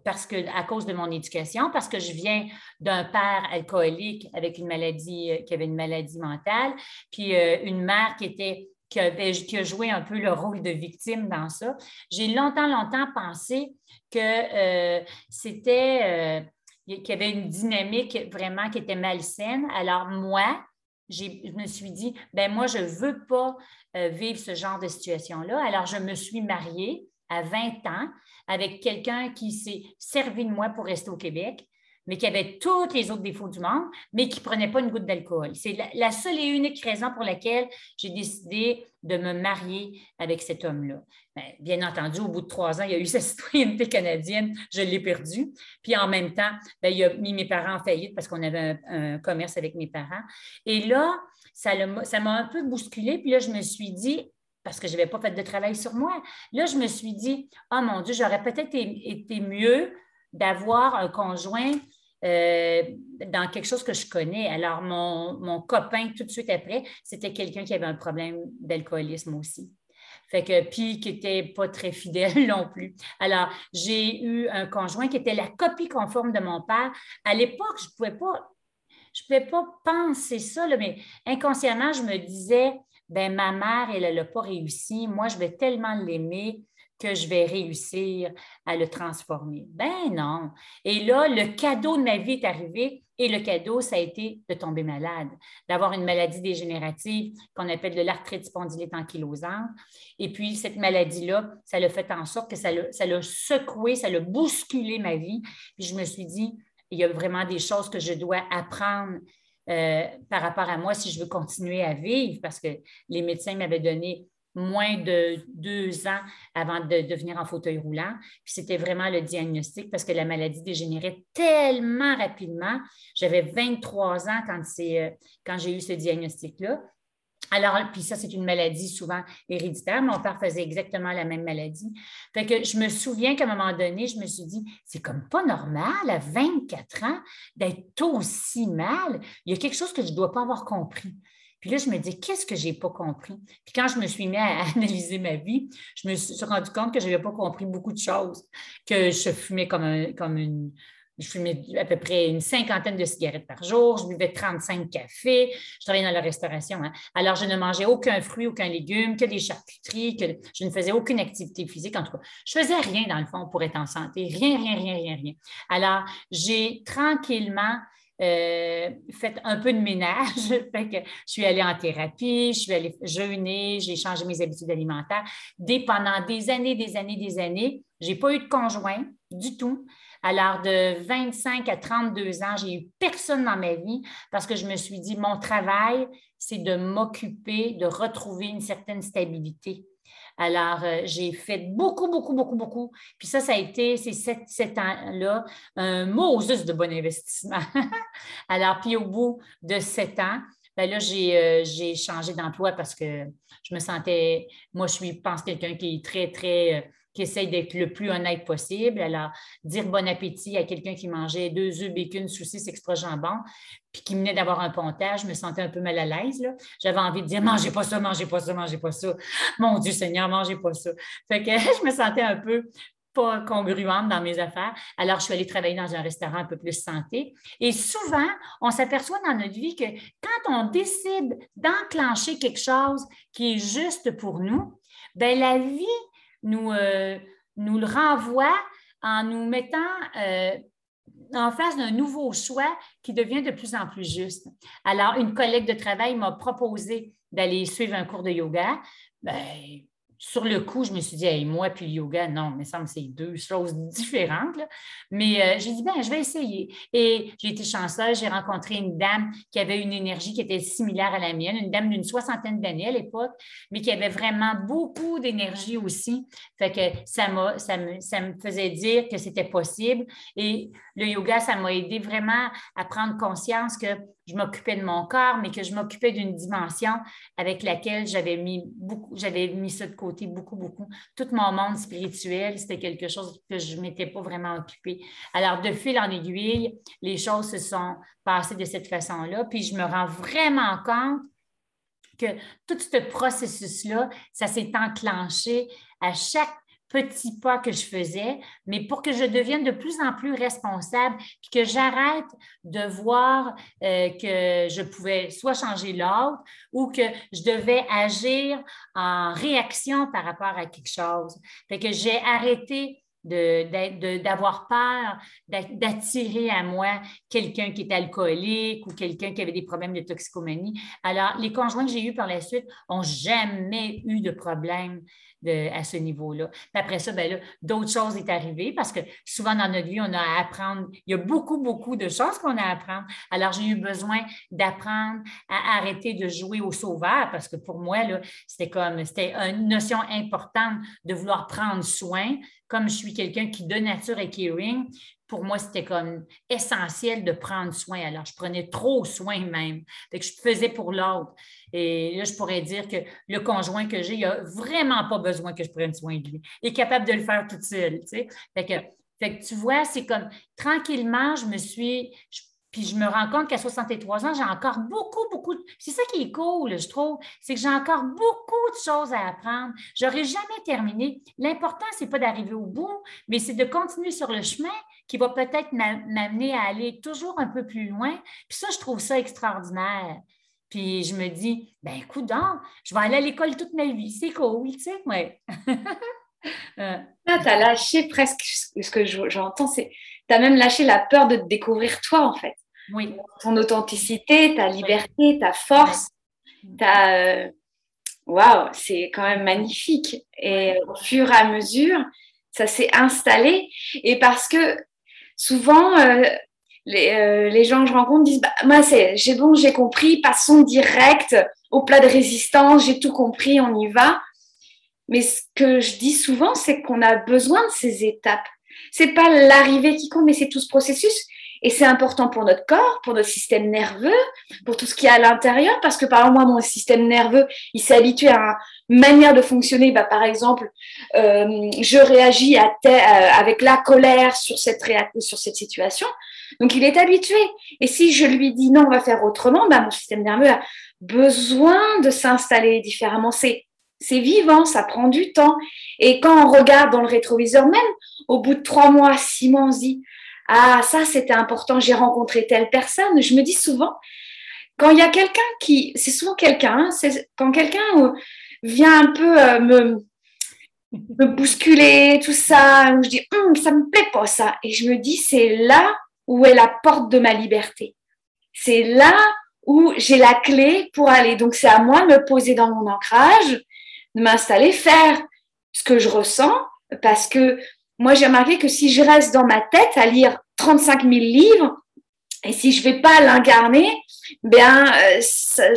parce que, à cause de mon éducation, parce que je viens d'un père alcoolique avec une maladie, euh, qui avait une maladie mentale, puis euh, une mère qui était qui, a joué un peu le rôle de victime dans ça. J'ai longtemps, longtemps pensé que c'était qu'il y avait une dynamique vraiment qui était malsaine. Alors moi, je me suis dit, ben moi, je ne veux pas euh, vivre ce genre de situation-là. Alors, je me suis mariée à 20 ans avec quelqu'un qui s'est servi de moi pour rester au Québec mais qui avait tous les autres défauts du monde, mais qui ne prenait pas une goutte d'alcool. C'est la, seule et unique raison pour laquelle j'ai décidé de me marier avec cet homme-là. Ben, bien entendu, au bout de trois ans, il y a eu sa citoyenneté canadienne, je l'ai perdue. Puis en même temps, ben, il a mis mes parents en faillite parce qu'on avait un, commerce avec mes parents. Et là, ça m'a un peu bousculé. Puis là, je me suis dit, parce que je n'avais pas fait de travail sur moi. Là, je me suis dit, oh mon Dieu, j'aurais peut-être été mieux d'avoir un conjoint euh, dans quelque chose que je connais. Alors, mon, copain, tout de suite après, c'était quelqu'un qui avait un problème d'alcoolisme aussi. Fait que, puis qui n'était pas très fidèle non plus. Alors, j'ai eu un conjoint qui était la copie conforme de mon père. À l'époque, je ne pouvais pas, je pouvais pas penser ça, mais inconsciemment, je me disais, ben ma mère, elle n'a pas réussi. Moi, je vais tellement l'aimer que je vais réussir à le transformer. Ben non. Et là, le cadeau de ma vie est arrivé et le cadeau, ça a été de tomber malade, d'avoir une maladie dégénérative qu'on appelle de l'arthrite spondylite ankylosante. Et puis, cette maladie-là, ça l'a fait en sorte que ça l'a secoué, ça l'a bousculé ma vie. Puis je me suis dit, il y a vraiment des choses que je dois apprendre euh, par rapport à moi si je veux continuer à vivre, parce que les médecins m'avaient donné moins de deux ans avant de devenir en fauteuil roulant. Puis c'était vraiment le diagnostic parce que la maladie dégénérait tellement rapidement. J'avais 23 ans quand, euh, quand j'ai eu ce diagnostic-là. Alors, puis ça, c'est une maladie souvent héréditaire. Mon père faisait exactement la même maladie. Fait que je me souviens qu'à un moment donné, je me suis dit, c'est comme pas normal à 24 ans d'être aussi mal. Il y a quelque chose que je ne dois pas avoir compris. Puis là, je me dis, qu'est-ce que je n'ai pas compris? Puis quand je me suis mis à analyser ma vie, je me suis rendu compte que je n'avais pas compris beaucoup de choses, que je fumais comme, comme une, je fumais à peu près une cinquantaine de cigarettes par jour, je buvais 35 cafés, je travaillais dans la restauration. Hein. Alors, je ne mangeais aucun fruit, aucun légume, que des charcuteries, que je ne faisais aucune activité physique. En tout cas, je faisais rien dans le fond pour être en santé. Rien, rien, rien, rien, rien. Alors, j'ai tranquillement euh, fait un peu de ménage. je suis allée en thérapie, je suis allée jeûner, j'ai changé mes habitudes alimentaires. pendant des années, des années, des années, je n'ai pas eu de conjoint du tout. Alors, de 25 à 32 ans, j'ai eu personne dans ma vie parce que je me suis dit, mon travail, c'est de m'occuper, de retrouver une certaine stabilité. Alors, euh, j'ai fait beaucoup, beaucoup, beaucoup, beaucoup. Puis ça, ça a été, ces sept, ans-là, un Moses de bon investissement. Alors, puis au bout de sept ans, ben là, euh, j'ai changé d'emploi parce que je me sentais, moi, je suis, pense, quelqu'un qui est très, très euh, qui essaye d'être le plus honnête possible. Alors, dire bon appétit à quelqu'un qui mangeait deux œufs, bacon, saucisses, extra jambon, puis qui venait d'avoir un pontage, je me sentais un peu mal à l'aise. J'avais envie de dire mangez pas ça, mangez pas ça, mangez pas ça. Mon Dieu Seigneur, mangez pas ça. Fait que je me sentais un peu pas congruente dans mes affaires. Alors, je suis allée travailler dans un restaurant un peu plus santé. Et souvent, on s'aperçoit dans notre vie que quand on décide d'enclencher quelque chose qui est juste pour nous, ben la vie nous, euh, nous le renvoie en nous mettant euh, en face d'un nouveau choix qui devient de plus en plus juste. Alors, une collègue de travail m'a proposé d'aller suivre un cours de yoga. Ben, sur le coup, je me suis dit, moi puis le yoga, non, mais ça me c'est deux choses différentes. Mais euh, j'ai dit, ben, je vais essayer. Et j'ai été chanceuse, j'ai rencontré une dame qui avait une énergie qui était similaire à la mienne, une dame d'une soixantaine d'années à l'époque, mais qui avait vraiment beaucoup d'énergie aussi. Fait que ça, ça, me, ça me faisait dire que c'était possible. Et le yoga, ça m'a aidé vraiment à prendre conscience que je m'occupais de mon corps, mais que je m'occupais d'une dimension avec laquelle j'avais mis beaucoup, j'avais mis ça de côté beaucoup, beaucoup. Tout mon monde spirituel, c'était quelque chose que je ne m'étais pas vraiment occupée. Alors, de fil en aiguille, les choses se sont passées de cette façon-là, puis je me rends vraiment compte que tout ce processus-là, ça s'est enclenché à chaque petits pas que je faisais, mais pour que je devienne de plus en plus responsable, puis que j'arrête de voir euh, que je pouvais soit changer l'autre ou que je devais agir en réaction par rapport à quelque chose. Fait que j'ai arrêté d'avoir peur d'attirer à moi quelqu'un qui est alcoolique ou quelqu'un qui avait des problèmes de toxicomanie. Alors, les conjoints que j'ai eus par la suite n'ont jamais eu de problème à ce niveau-là. Après ça, ben d'autres choses sont arrivées parce que souvent dans notre vie, on a à apprendre. Il y a beaucoup, beaucoup de choses qu'on a à apprendre. Alors, j'ai eu besoin d'apprendre à arrêter de jouer au sauveur parce que pour moi, c'était comme, c'était une notion importante de vouloir prendre soin. Comme je suis quelqu'un qui de nature est caring, pour moi, c'était comme essentiel de prendre soin. Alors, je prenais trop soin même. Fait que je faisais pour l'autre. Et là, je pourrais dire que le conjoint que j'ai, il n'a vraiment pas besoin que je prenne soin de lui. Il est capable de le faire tout seul. Tu fait que tu vois, c'est comme tranquillement, je me suis. Puis je me rends compte qu'à 63 ans, j'ai encore beaucoup, beaucoup. C'est ça qui est cool, je trouve. C'est que j'ai encore beaucoup de choses à apprendre. Je n'aurai jamais terminé. L'important, ce n'est pas d'arriver au bout, mais c'est de continuer sur le chemin qui va peut-être m'amener à aller toujours un peu plus loin. Puis ça, je trouve ça extraordinaire. Puis je me dis, ben écoute je vais aller à l'école toute ma vie. C'est cool, tu sais, ouais. euh. tu as lâché presque ce que j'entends, c'est tu as même lâché la peur de te découvrir toi, en fait. Oui. Ton authenticité, ta liberté, ta force, ta. Euh, waouh, c'est quand même magnifique. Et au fur et à mesure, ça s'est installé. Et parce que souvent, euh, euh, les, gens que je rencontre disent bah, Moi, c'est, j'ai bon, j'ai compris, passons direct au plat de résistance, j'ai tout compris, on y va. Mais ce que je dis souvent, c'est qu'on a besoin de ces étapes. C'est pas l'arrivée qui compte, mais c'est tout ce processus. Et c'est important pour notre corps, pour notre système nerveux, pour tout ce qui est à l'intérieur, parce que par exemple, mon système nerveux, il s'est habitué à une manière de fonctionner. Bah, par exemple, euh, je réagis euh, avec la colère sur cette, sur cette situation. Donc, il est habitué. Et si je lui dis non, on va faire autrement, bah, mon système nerveux a besoin de s'installer différemment. C'est c'est vivant, ça prend du temps. Et quand on regarde dans le rétroviseur même, au bout de trois mois, six mois, on se dit, ah, ça, c'était important, j'ai rencontré telle personne. Je me dis souvent, quand il y a quelqu'un qui, c'est souvent quelqu'un, hein, quand quelqu'un euh, vient un peu euh, me, me bousculer, tout ça, où je dis, hum, ça me plaît pas ça. Et je me dis, c'est là où est la porte de ma liberté. C'est là où j'ai la clé pour aller. Donc, c'est à moi de me poser dans mon ancrage, de m'installer, faire ce que je ressens, parce que moi, j'ai remarqué que si je reste dans ma tête à lire 35 000 livres, et si je vais pas l'incarner, bien, euh, ça,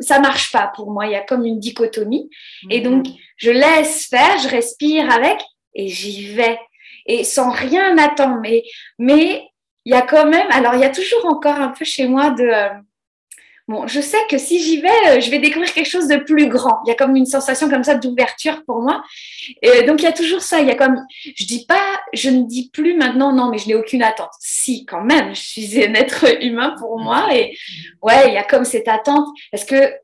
ça, marche pas pour moi. Il y a comme une dichotomie. Et mhm. donc, je laisse faire, je respire avec et j'y vais. Et sans rien attendre. Mais, mais il y a quand même, alors il y a toujours encore un peu chez moi de, euh, Bon, je sais que si j'y vais, euh, je vais découvrir quelque chose de plus grand. Il y a comme une sensation comme ça d'ouverture pour moi. Et donc il y a toujours ça. Il y a comme, je dis pas, je ne dis plus maintenant non, mais je n'ai aucune attente. Si, quand même, je suis un être humain pour moi. Et ouais, il y a comme cette attente parce que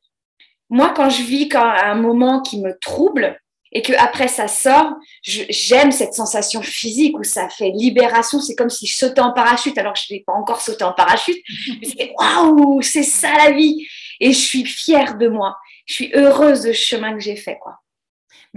moi, quand je vis quand un moment qui me trouble, et que après ça sort, j'aime cette sensation physique où ça fait libération. C'est comme si je sautais en parachute alors que je n'ai pas encore sauté en parachute. Waouh, c'est ça la vie. Et je suis fière de moi. Je suis heureuse de ce chemin que j'ai fait, quoi.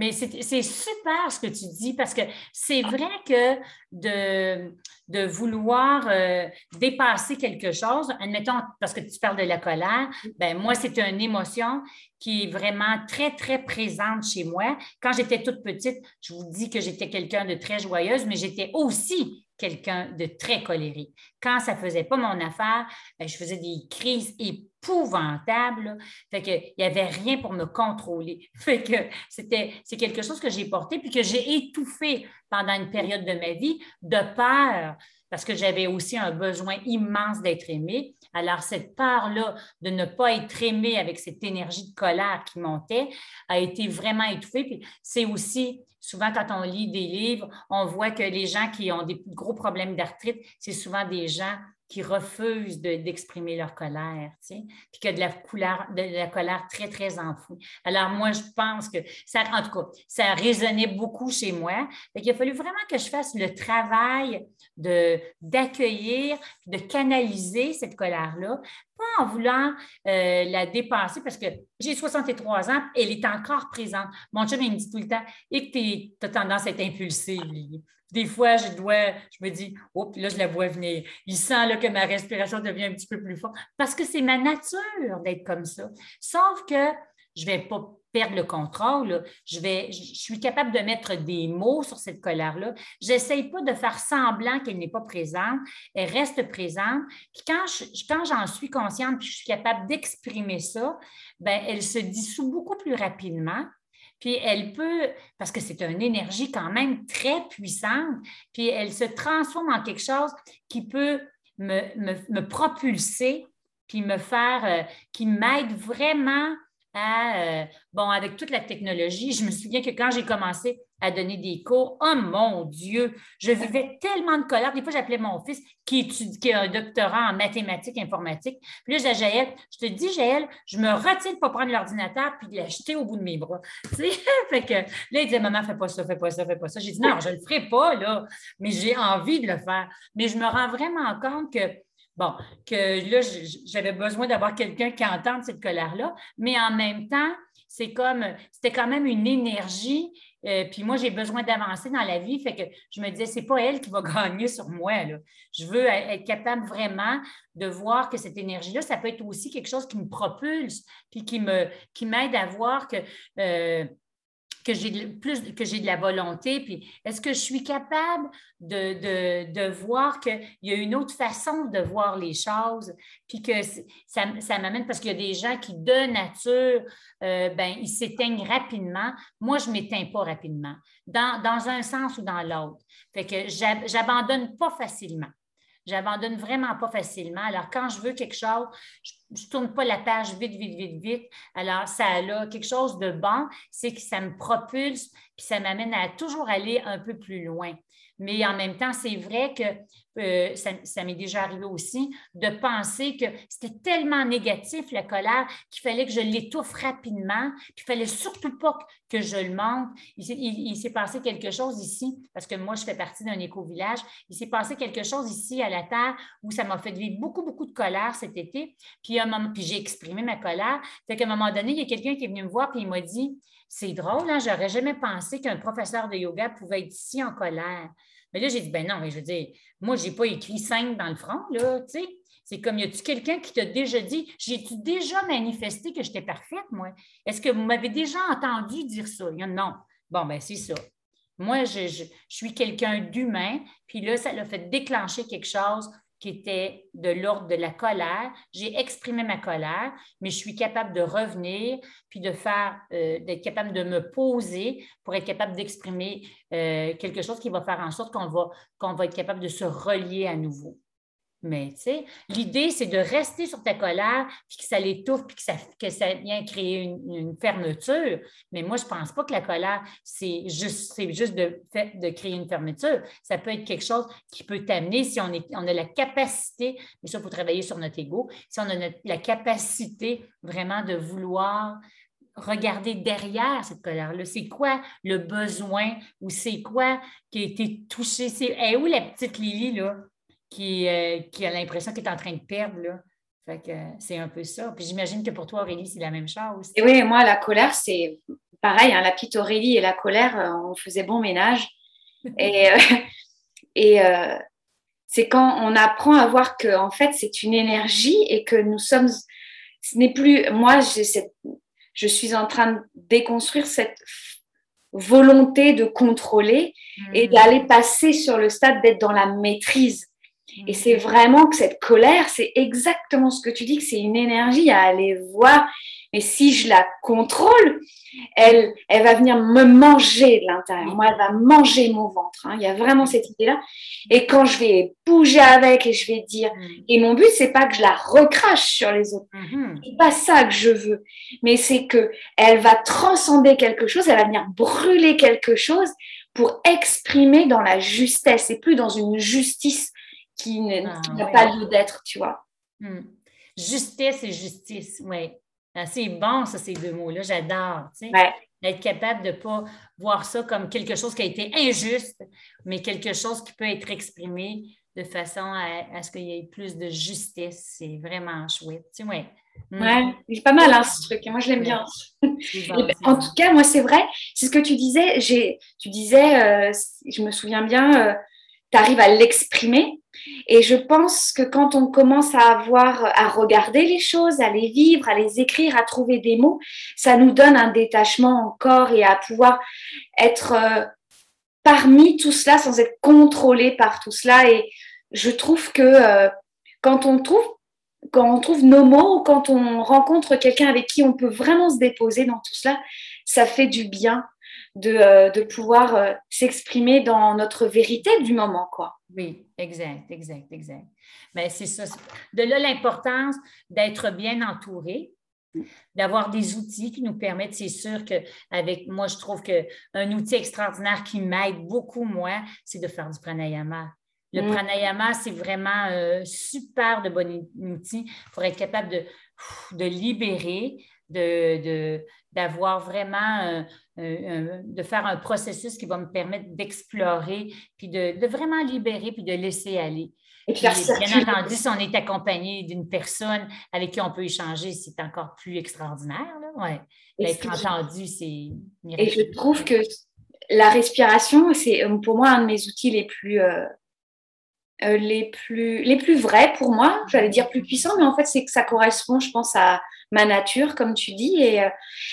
Mais c'est super ce que tu dis parce que c'est vrai que de, de vouloir euh, dépasser quelque chose, admettons, parce que tu parles de la colère, ben moi, c'est une émotion qui est vraiment très, très présente chez moi. Quand j'étais toute petite, je vous dis que j'étais quelqu'un de très joyeuse, mais j'étais aussi quelqu'un de très colérique. Quand ça ne faisait pas mon affaire, ben, je faisais des crises épouvantables. Fait que, il n'y avait rien pour me contrôler. Fait que c'était, c'est quelque chose que j'ai porté puis que j'ai étouffé pendant une période de ma vie de peur parce que j'avais aussi un besoin immense d'être aimée. Alors, cette peur-là de ne pas être aimée avec cette énergie de colère qui montait a été vraiment étouffée. C'est aussi, souvent quand on lit des livres, on voit que les gens qui ont des gros problèmes d'arthrite, c'est souvent des gens qui refusent d'exprimer leur colère, tu sais, puis que de la, couleur, de la colère très, très enfouie. Alors, moi, je pense que ça, en tout cas, ça résonnait beaucoup chez moi. Il a fallu vraiment que je fasse le travail d'accueillir, de, canaliser cette colère-là, pas en voulant euh, la dépasser parce que j'ai 63 ans, elle est encore présente. Mon chum, il me dit tout le temps, et que tu as tendance à être impulsive. Des fois, je dois, je me dis, oh, puis là, je la vois venir. Il sent là, que ma respiration devient un petit peu plus forte parce que c'est ma nature d'être comme ça. Sauf que je ne vais pas perdre le contrôle. Je, suis capable de mettre des mots sur cette colère-là. Je n'essaye pas de faire semblant qu'elle n'est pas présente. Elle reste présente. Puis quand, j'en suis consciente puis je suis capable d'exprimer ça, ben, elle se dissout beaucoup plus rapidement. Puis elle peut, parce que c'est une énergie quand même très puissante, puis elle se transforme en quelque chose qui peut me, propulser, puis me faire, euh, qui m'aide vraiment à, euh, bon, avec toute la technologie, je me souviens que quand j'ai commencé à donner des cours, oh mon Dieu, je vivais tellement de colère. Des fois, j'appelais mon fils qui, étudie, qui a un doctorat en mathématiques informatique. Puis là, Jaël, je te dis, Jaël, je me retiens de ne pas prendre l'ordinateur puis de l'acheter au bout de mes bras. Tu sais? fait que là, il disait, maman, fais pas ça, fais pas ça, fais pas ça. J'ai dit, non, je ne le ferai pas, là, mais j'ai envie de le faire. Mais je me rends vraiment compte que Bon, que là, j'avais besoin d'avoir quelqu'un qui entende cette colère-là, mais en même temps, c'est comme, c'était quand même une énergie. Euh, puis moi, j'ai besoin d'avancer dans la vie. Fait que je me disais, c'est pas elle qui va gagner sur moi. Là. Je veux être capable vraiment de voir que cette énergie-là, ça peut être aussi quelque chose qui me propulse, puis qui qui m'aide à voir que euh, que j'ai plus que j'ai de la volonté, puis est-ce que je suis capable de, de, voir qu'il y a une autre façon de voir les choses, puis que ça, ça m'amène parce qu'il y a des gens qui, de nature, euh, ben, ils s'éteignent rapidement. Moi, je ne m'éteins pas rapidement, dans, dans un sens ou dans l'autre. Fait que j'abandonne pas facilement. J'abandonne vraiment pas facilement. Alors, quand je veux quelque chose, je ne tourne pas la page vite, vite, vite, vite. Alors, ça a quelque chose de bon, c'est que ça me propulse, puis ça m'amène à toujours aller un peu plus loin. Mais en même temps, c'est vrai que euh, ça, m'est déjà arrivé aussi de penser que c'était tellement négatif, la colère, qu'il fallait que je l'étouffe rapidement, puis il fallait surtout pas que je le monte. Il, s'est passé quelque chose ici, parce que moi, je fais partie d'un éco-village. Il s'est passé quelque chose ici à la Terre où ça m'a fait vivre beaucoup, beaucoup de colère cet été. Puis, puis j'ai exprimé ma colère. Fait qu'à un moment donné, il y a quelqu'un qui est venu me voir, puis il m'a dit C'est drôle, hein, j'aurais jamais pensé qu'un professeur de yoga pouvait être ici en colère. Mais là, j'ai dit, ben non, mais je veux dire, moi, je n'ai pas écrit cinq dans le front, là, tu sais. C'est comme, y a-tu quelqu'un qui t'a déjà dit, j'ai-tu déjà manifesté que j'étais parfaite, moi? Est-ce que vous m'avez déjà entendu dire ça? non. Bon, ben c'est ça. Moi, je, suis quelqu'un d'humain, puis là, ça l'a fait déclencher quelque chose qui était de l'ordre de la colère. J'ai exprimé ma colère, mais je suis capable de revenir, puis de faire, euh, d'être capable de me poser pour être capable d'exprimer euh, quelque chose qui va faire en sorte qu'on va, qu'on va être capable de se relier à nouveau. Mais, tu sais, l'idée, c'est de rester sur ta colère, puis que ça l'étouffe, puis que ça, que vient créer une, fermeture. Mais moi, je ne pense pas que la colère, c'est juste, de, créer une fermeture. Ça peut être quelque chose qui peut t'amener, si on, est, on a la capacité, mais ça, il faut travailler sur notre ego, si on a la capacité vraiment de vouloir regarder derrière cette colère-là. C'est quoi le besoin ou c'est quoi qui a été touché? C'est où la petite Lily, là? Qui, euh, qui a l'impression qu'il est en train de perdre. Là. Fait que c'est un peu ça. Puis j'imagine que pour toi, Aurélie, c'est la même chose. Et oui, moi, la colère, c'est pareil. Hein, la petite Aurélie et la colère, euh, on faisait bon ménage. et euh, et c'est quand on apprend à voir que en fait, c'est une énergie et que nous sommes. Ce n'est plus. Moi, cette, je suis en train de déconstruire cette volonté de contrôler et mmh. d'aller passer sur le stade d'être dans la maîtrise. Et c'est vraiment que cette colère, c'est exactement ce que tu dis, que c'est une énergie à aller voir. Et si je la contrôle, elle, elle va venir me manger de l'intérieur. Moi, elle va manger mon ventre. Hein. Il y a vraiment cette idée-là. Et quand je vais bouger avec et je vais dire, mm. et mon but, c'est pas que je la recrache sur les autres. Mm-hmm. C'est pas ça que je veux. Mais c'est que elle va transcender quelque chose. Elle va venir brûler quelque chose pour exprimer dans la justesse et plus dans une justice qui n'a ah, pas lieu d'être, tu vois. Hmm. Justice et justice, oui. Ah, c'est bon, ça, ces deux mots-là. J'adore. Tu sais. Être capable de ne pas voir ça comme quelque chose qui a été injuste, mais quelque chose qui peut être exprimé de façon à, ce qu'il y ait plus de justice. C'est vraiment chouette. Tu sais, ouais. Hmm. Ouais, c'est pas mal hein, ce truc. Moi, je l'aime bien. Ben, en tout cas, moi, c'est vrai. C'est ce que tu disais. Tu disais, euh, je me souviens bien, euh, tu arrives à l'exprimer. Et je pense que quand on commence à avoir, à regarder les choses, à les vivre, à les écrire, à trouver des mots, ça nous donne un détachement encore et à pouvoir être euh, parmi tout cela sans être contrôlé par tout cela. Et je trouve que euh, quand on trouve quand on trouve nos mots, quand on rencontre quelqu'un avec qui on peut vraiment se déposer dans tout cela, ça fait du bien de, euh, de pouvoir euh, s'exprimer dans notre vérité du moment, quoi. Oui, exact, exact, exact. Mais c'est ça. De là, l'importance d'être bien entouré, d'avoir des outils qui nous permettent, c'est sûr qu'avec moi, je trouve qu'un outil extraordinaire qui m'aide beaucoup, moi, c'est de faire du pranayama. Le mm. pranayama, c'est vraiment un euh, super de bon outil pour être capable de, de libérer, de, d'avoir vraiment, de faire un processus qui va me permettre d'explorer, puis de, vraiment libérer, puis de laisser aller. Et bien entendu, si on est accompagné d'une personne avec qui on peut échanger, c'est encore plus extraordinaire. Ouais. Être entendu, c'est Et je trouve que la respiration, c'est pour moi un de mes outils les plus, euh, euh, les plus, les plus vrais pour moi. J'allais dire plus puissants, mais en fait, c'est que ça correspond, je pense, à ma nature, comme tu dis. Et, euh,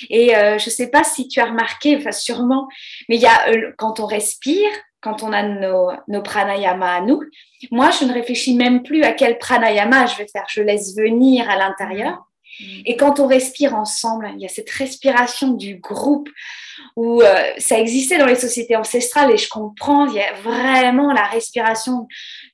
et euh, je ne sais pas si tu as remarqué, enfin sûrement, mais il y a quand on respire, quand on a nos, nos pranayamas à nous, moi, je ne réfléchis même plus à quel pranayama je vais faire. Je laisse venir à l'intérieur. Et quand on respire ensemble, il y a cette respiration du groupe où euh, ça existait dans les sociétés ancestrales et je comprends, il y a vraiment la respiration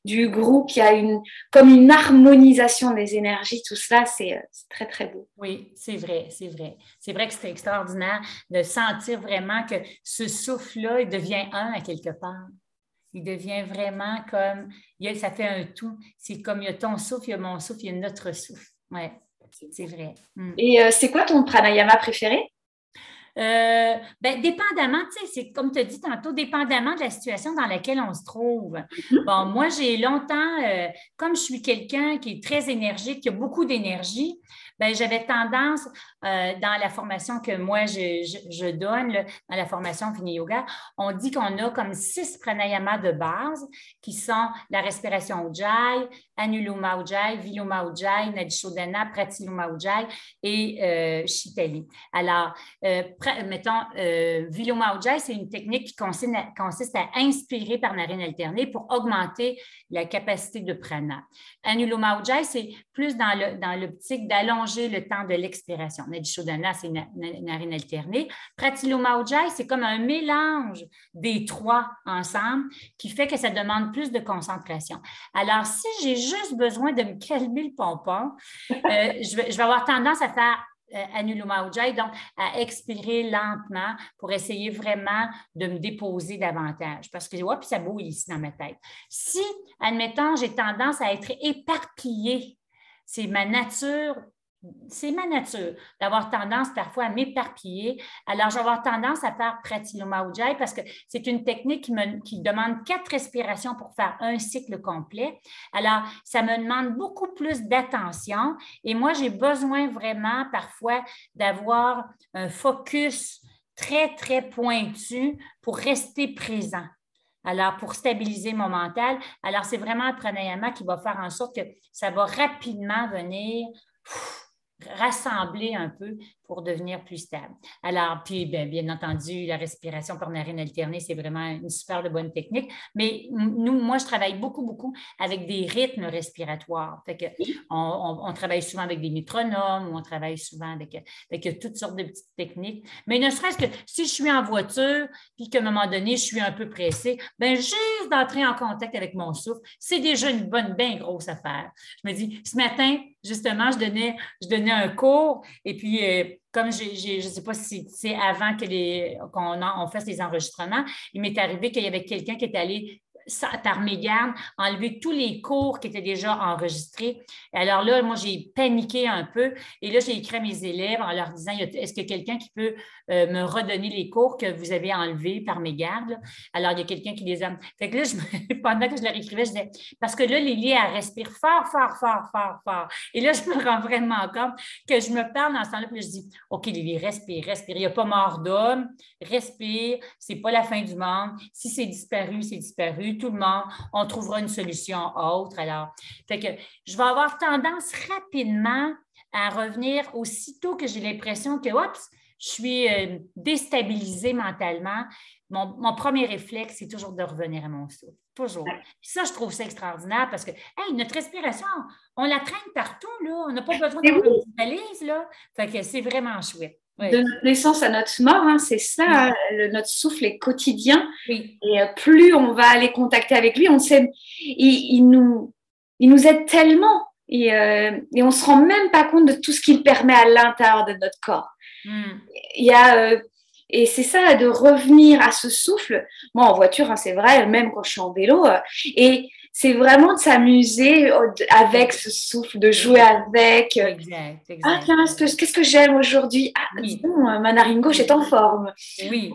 du groupe, il y a une, comme une harmonisation des énergies, tout cela, c'est euh, très, très beau. Oui, c'est vrai, c'est vrai. C'est vrai que c'est extraordinaire de sentir vraiment que ce souffle-là, il devient un à quelque part. Il devient vraiment comme, ça fait un tout. C'est comme il y a ton souffle, il y a mon souffle, il y a notre souffle. C'est vrai. Mm. Et euh, c'est quoi ton pranayama préféré? Euh, ben, dépendamment, tu sais, c'est comme tu as dit tantôt, dépendamment de la situation dans laquelle on se trouve. Mm-hmm. Bon, moi, j'ai longtemps, euh, comme je suis quelqu'un qui est très énergique, qui a beaucoup d'énergie, Ben, j'avais tendance, euh, dans la formation que moi je, donne, dans la formation Fini Yoga, on dit qu'on a comme six pranayamas de base qui sont la respiration Ujjayi, Anuloma Ujjayi, Viloma Ujjayi, Nadishodhana, Pratiloma Ujjayi et euh, Shitali. Alors, euh, mettons, euh, c'est une technique qui consiste à, inspirer par narine alternée pour augmenter la capacité de prana. Anuloma Ujjayi, c'est plus dans l'optique d'allonger le temps de l'expiration. Nadishodhana, c'est narine alternée. Pratiloma Ujjayi, c'est comme un mélange des trois ensemble qui fait que ça demande plus de concentration. Alors, si j'ai juste besoin de me calmer le pompon, euh, je, vais, avoir tendance à faire euh, Anuloma Ujjayi, donc à expirer lentement pour essayer vraiment de me déposer davantage. Parce que, puis ça bouille ici dans ma tête. Si, admettons, j'ai tendance à être éparpillée, c'est ma nature c'est ma nature d'avoir tendance parfois à m'éparpiller. Alors, je vais avoir tendance à faire Pratiloma Ujjayi parce que c'est une technique qui, demande quatre respirations pour faire un cycle complet. Alors, ça me demande beaucoup plus d'attention et moi, j'ai besoin vraiment parfois d'avoir un focus très, très pointu pour rester présent. Alors, pour stabiliser mon mental, alors c'est vraiment un pranayama qui va faire en sorte que ça va rapidement venir rassembler un peu pour devenir plus stable. Alors, puis bien, bien entendu, la respiration par narine alternée, c'est vraiment une super bonne technique. Mais nous, moi, je travaille beaucoup, beaucoup avec des rythmes respiratoires. Fait que on, travaille souvent avec des métronomes ou on travaille souvent avec, avec toutes sortes de petites techniques. Mais ne serait-ce que si je suis en voiture, puis qu'à un moment donné, je suis un peu pressée, bien, juste d'entrer en contact avec mon souffle, c'est déjà une bonne, bien grosse affaire. Je me dis, ce matin, justement, je donnais, je donnais un cours et puis euh, comme je ne sais pas si c'est avant qu'on on fasse les enregistrements, il m'est arrivé qu'il y avait quelqu'un qui est allé par mégarde, enlever tous les cours qui étaient déjà enregistrés. Alors là, moi, j'ai paniqué un peu et là, j'ai écrit à mes élèves en leur disant Est-ce a quelqu'un qui peut euh, me redonner les cours que vous avez enlevés par mégarde Alors, il y a quelqu'un qui les a. Fait que là, pendant que je leur écrivais, je disais Parce que là, Lily, elle respire fort, fort, fort, fort, fort. Et là, je me rends vraiment compte que je me parle dans ce temps-là, puis je dis OK, Lily, respire, respire. Il n'y a pas mort d'homme, respire, c'est pas la fin du monde. Si c'est disparu, c'est disparu tout le monde, on trouvera une solution autre. Alors, fait que je vais avoir tendance rapidement à revenir aussitôt que j'ai l'impression que, oups, je suis euh, déstabilisée mentalement. Mon, premier réflexe, c'est toujours de revenir à mon souffle. Toujours. Ça, je trouve ça extraordinaire parce que notre respiration, on la traîne partout, là. On n'a pas besoin d'avoir une valise, là. Fait que c'est vraiment chouette. De notre naissance à notre mort, hein, c'est ça, hein, notre souffle est quotidien. Et euh, plus on va aller contacter avec lui, on sait, il, nous, il nous aide tellement et, euh, et on ne se rend même pas compte de tout ce qu'il permet à l'intérieur de notre corps. Hmm. Il y a, euh, et c'est ça, de revenir à ce souffle. Moi, en voiture, hein, c'est vrai, même quand je suis en vélo. et c'est vraiment de s'amuser avec ce souffle, de jouer avec. Exact, exact. Ah, tiens, qu'est-ce que, j'aime aujourd'hui? Ah, dis donc, ma narine gauche est en forme. Oui.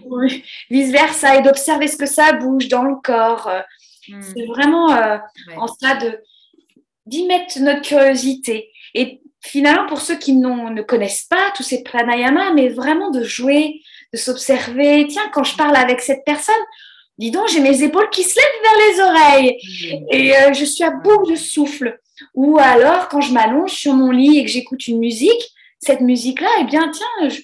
Vice-versa, et d'observer ce que ça bouge dans le corps. Hmm. C'est vraiment euh, en cela de, d'y mettre notre curiosité. Et finalement, pour ceux qui ne connaissent pas tous ces pranayamas, mais vraiment de jouer, de s'observer. Tiens, quand je parle avec cette personne, dis donc, j'ai mes épaules qui se lèvent vers les oreilles mmh. et euh, je suis à bout de souffle. Ou alors, quand je m'allonge sur mon lit et que j'écoute une musique, cette musique-là, eh bien, tiens, je,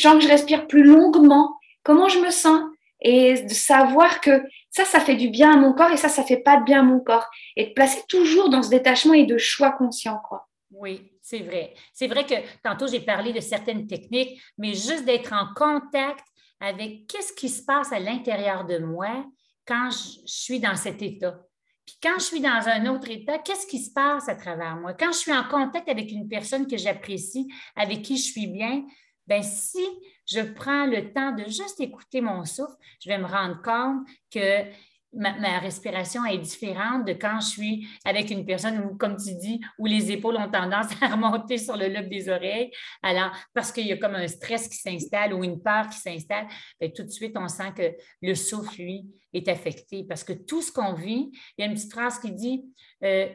sens que je respire plus longuement. Comment je me sens? Et de savoir que ça, ça fait du bien à mon corps et ça, ça fait pas de bien à mon corps. Et de placer toujours dans ce détachement et de choix conscient, quoi. Oui, c'est vrai. C'est vrai que tantôt, j'ai parlé de certaines techniques, mais juste d'être en contact avec qu'est-ce qui se passe à l'intérieur de moi quand je, suis dans cet état. Puis quand je suis dans un autre état, qu'est-ce qui se passe à travers moi? Quand je suis en contact avec une personne que j'apprécie, avec qui je suis bien, ben si je prends le temps de juste écouter mon souffle, je vais me rendre compte que ma, respiration est différente de quand je suis avec une personne où, comme tu dis, où les épaules ont tendance à remonter sur le lobe des oreilles. Alors, parce qu'il y a comme un stress qui s'installe ou une peur qui s'installe, ben, tout de suite, on sent que le souffle, lui, est affecté. Parce que tout ce qu'on vit, il y a une petite phrase qui dit euh,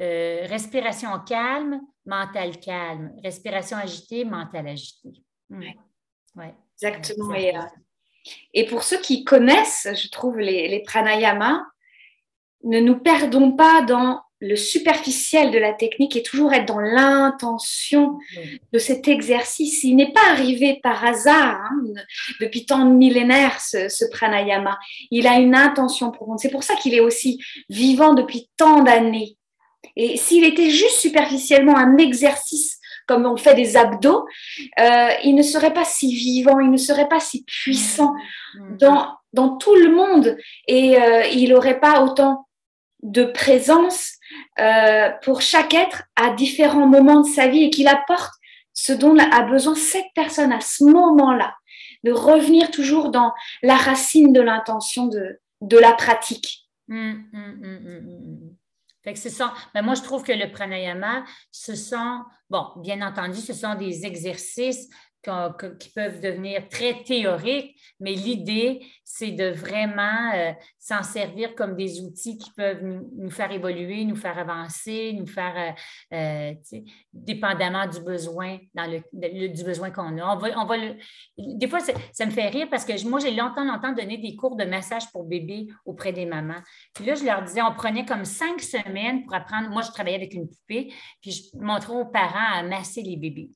euh, respiration calme, mental calme. Respiration agitée, mental agité. Hmm. Ouais. Exactement. Et, euh, et, pour ceux qui connaissent, je trouve, les, les pranayamas, ne nous perdons pas dans le superficiel de la technique et toujours être dans l'intention de cet exercice. Il n'est pas arrivé par hasard hein, depuis tant de millénaires, ce, pranayama. Il a une intention profonde. C'est pour ça qu'il est aussi vivant depuis tant d'années. Et s'il était juste superficiellement un exercice comme on fait des abdos, euh, il ne serait pas si vivant, il ne serait pas si puissant mm. dans, dans tout le monde et euh, il n'aurait pas autant de présence euh, pour chaque être à différents moments de sa vie et qu'il apporte ce dont a besoin cette personne à ce moment-là, de revenir toujours dans la racine de l'intention de, de la pratique. Hum, hum, fait que ce sont, ben moi, je trouve que le pranayama, ce sont, bon, bien entendu, ce sont des exercices qui peuvent devenir très théoriques, mais l'idée, c'est de vraiment euh, s'en servir comme des outils qui peuvent nous, faire évoluer, nous faire avancer, nous faire, euh, euh, dépendamment du besoin, dans le, du besoin qu'on a. On va, on va des fois, ça me fait rire parce que moi, j'ai longtemps, longtemps donné des cours de massage pour bébés auprès des mamans. Puis là, je leur disais, on prenait comme cinq semaines pour apprendre. Moi, je travaillais avec une poupée, puis je montrais aux parents à masser les bébés.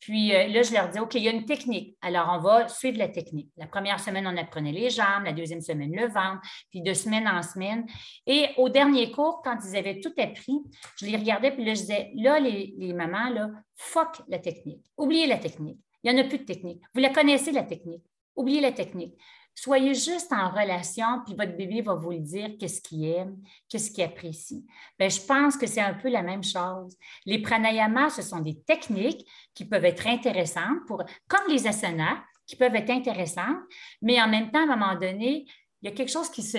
Puis euh, là, je leur dis, OK, il y a une technique. Alors, on va suivre la technique. La première semaine, on apprenait les jambes, la deuxième semaine, le ventre, puis de semaine en semaine. Et au dernier cours, quand ils avaient tout appris, je les regardais, puis là, je disais, là, les, les mamans, là, fuck la technique. Oubliez la technique. Il n'y en a plus de technique. Vous la connaissez, la technique. Oubliez la technique. Soyez juste en relation, puis votre bébé va vous le dire qu'est-ce qu'il aime, qu'est-ce qu'il apprécie. Bien, je pense que c'est un peu la même chose. Les pranayamas, ce sont des techniques qui peuvent être intéressantes, pour, comme les asanas, qui peuvent être intéressantes, mais en même temps, à un moment donné, il y a quelque chose qui, se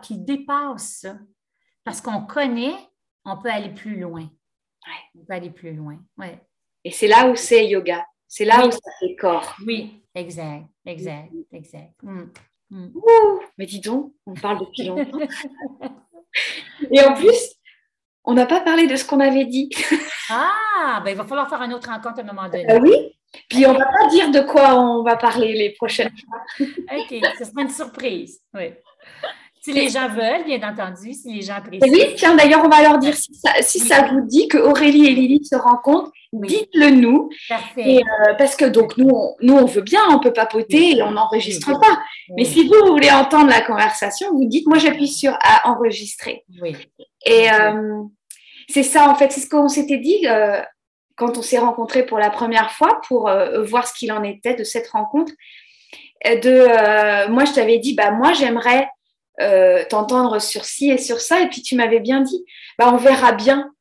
qui dépasse ça. Parce qu'on connaît, on peut aller plus loin. On peut aller plus loin. Ouais. Et c'est là où c'est yoga. C'est là où ça fait corps. Oui, exact, exact, exact. Mm, mm. mais dis donc, on parle depuis longtemps. Et en plus, on n'a pas parlé de ce qu'on avait dit. ah, ben il va falloir faire une autre rencontre à un moment donné. Ah oui, puis on ne va pas dire de quoi on va parler les prochaines fois. OK, ce sera une surprise. Oui. Si les gens veulent, bien entendu, si les gens apprécient. Oui, tiens, d'ailleurs, on va leur dire si ça, si ça vous dit que Aurélie et Lily se rencontrent, dites-le nous. Et, euh, parce que donc nous on, nous, on veut bien, on peut papoter et on n'enregistre pas. Mais si vous, voulez entendre la conversation, vous dites, moi j'appuie sur à enregistrer. Et euh, c'est ça, en fait, c'est ce qu'on s'était dit euh, quand on s'est rencontrés pour la première fois pour voir ce qu'il en était de cette rencontre. De, moi, je t'avais dit, bah moi j'aimerais euh, t'entendre sur ci et sur ça. Et puis tu m'avais bien dit, bah, on verra bien.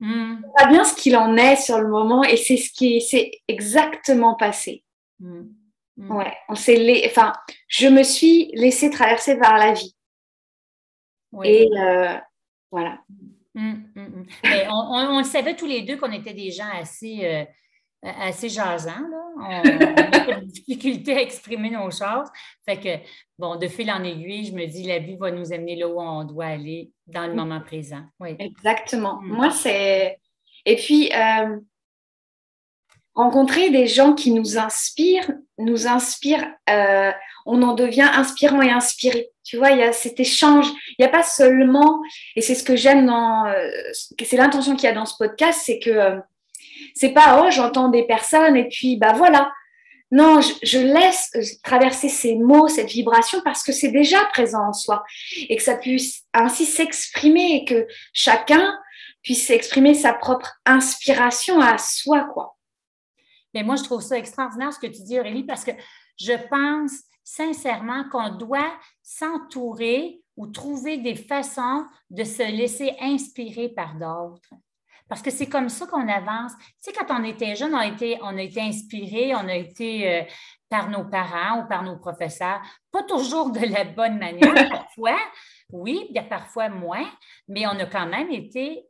Hmm. On verra bien ce qu'il en est sur le moment. Et c'est ce qui s'est exactement passé. Hmm. Hmm. Ouais, on s'est enfin, je me suis laissée traverser par la vie. Et euh, voilà. Mais on, le savait tous les deux qu'on était des gens assez, euh, assez jasants. On, a de difficulté à exprimer nos choses. Fait que, bon, de fil en aiguille, je me dis, la vie va nous amener là où on doit aller dans le moment présent. Oui. Exactement. Mm. Moi, c'est. Et puis, euh, rencontrer des gens qui nous inspirent, nous inspire, euh, on en devient inspirant et inspiré. Tu vois, il y a cet échange. Il n'y a pas seulement, et c'est ce que j'aime dans, euh, c'est l'intention qu'il y a dans ce podcast, c'est que c'est pas oh j'entends des personnes et puis bah voilà. Non, je, laisse traverser ces mots, cette vibration parce que c'est déjà présent en soi et que ça puisse ainsi s'exprimer et que chacun puisse exprimer sa propre inspiration à soi quoi. Mais moi je trouve ça extraordinaire ce que tu dis Aurélie parce que je pense sincèrement qu'on doit s'entourer ou trouver des façons de se laisser inspirer par d'autres. Parce que c'est comme ça qu'on avance. Tu sais, quand on était jeune, on a été, on a été inspiré, on a été euh, par nos parents ou par nos professeurs, pas toujours de la bonne manière, parfois, oui, il y a parfois moins, mais on a quand même été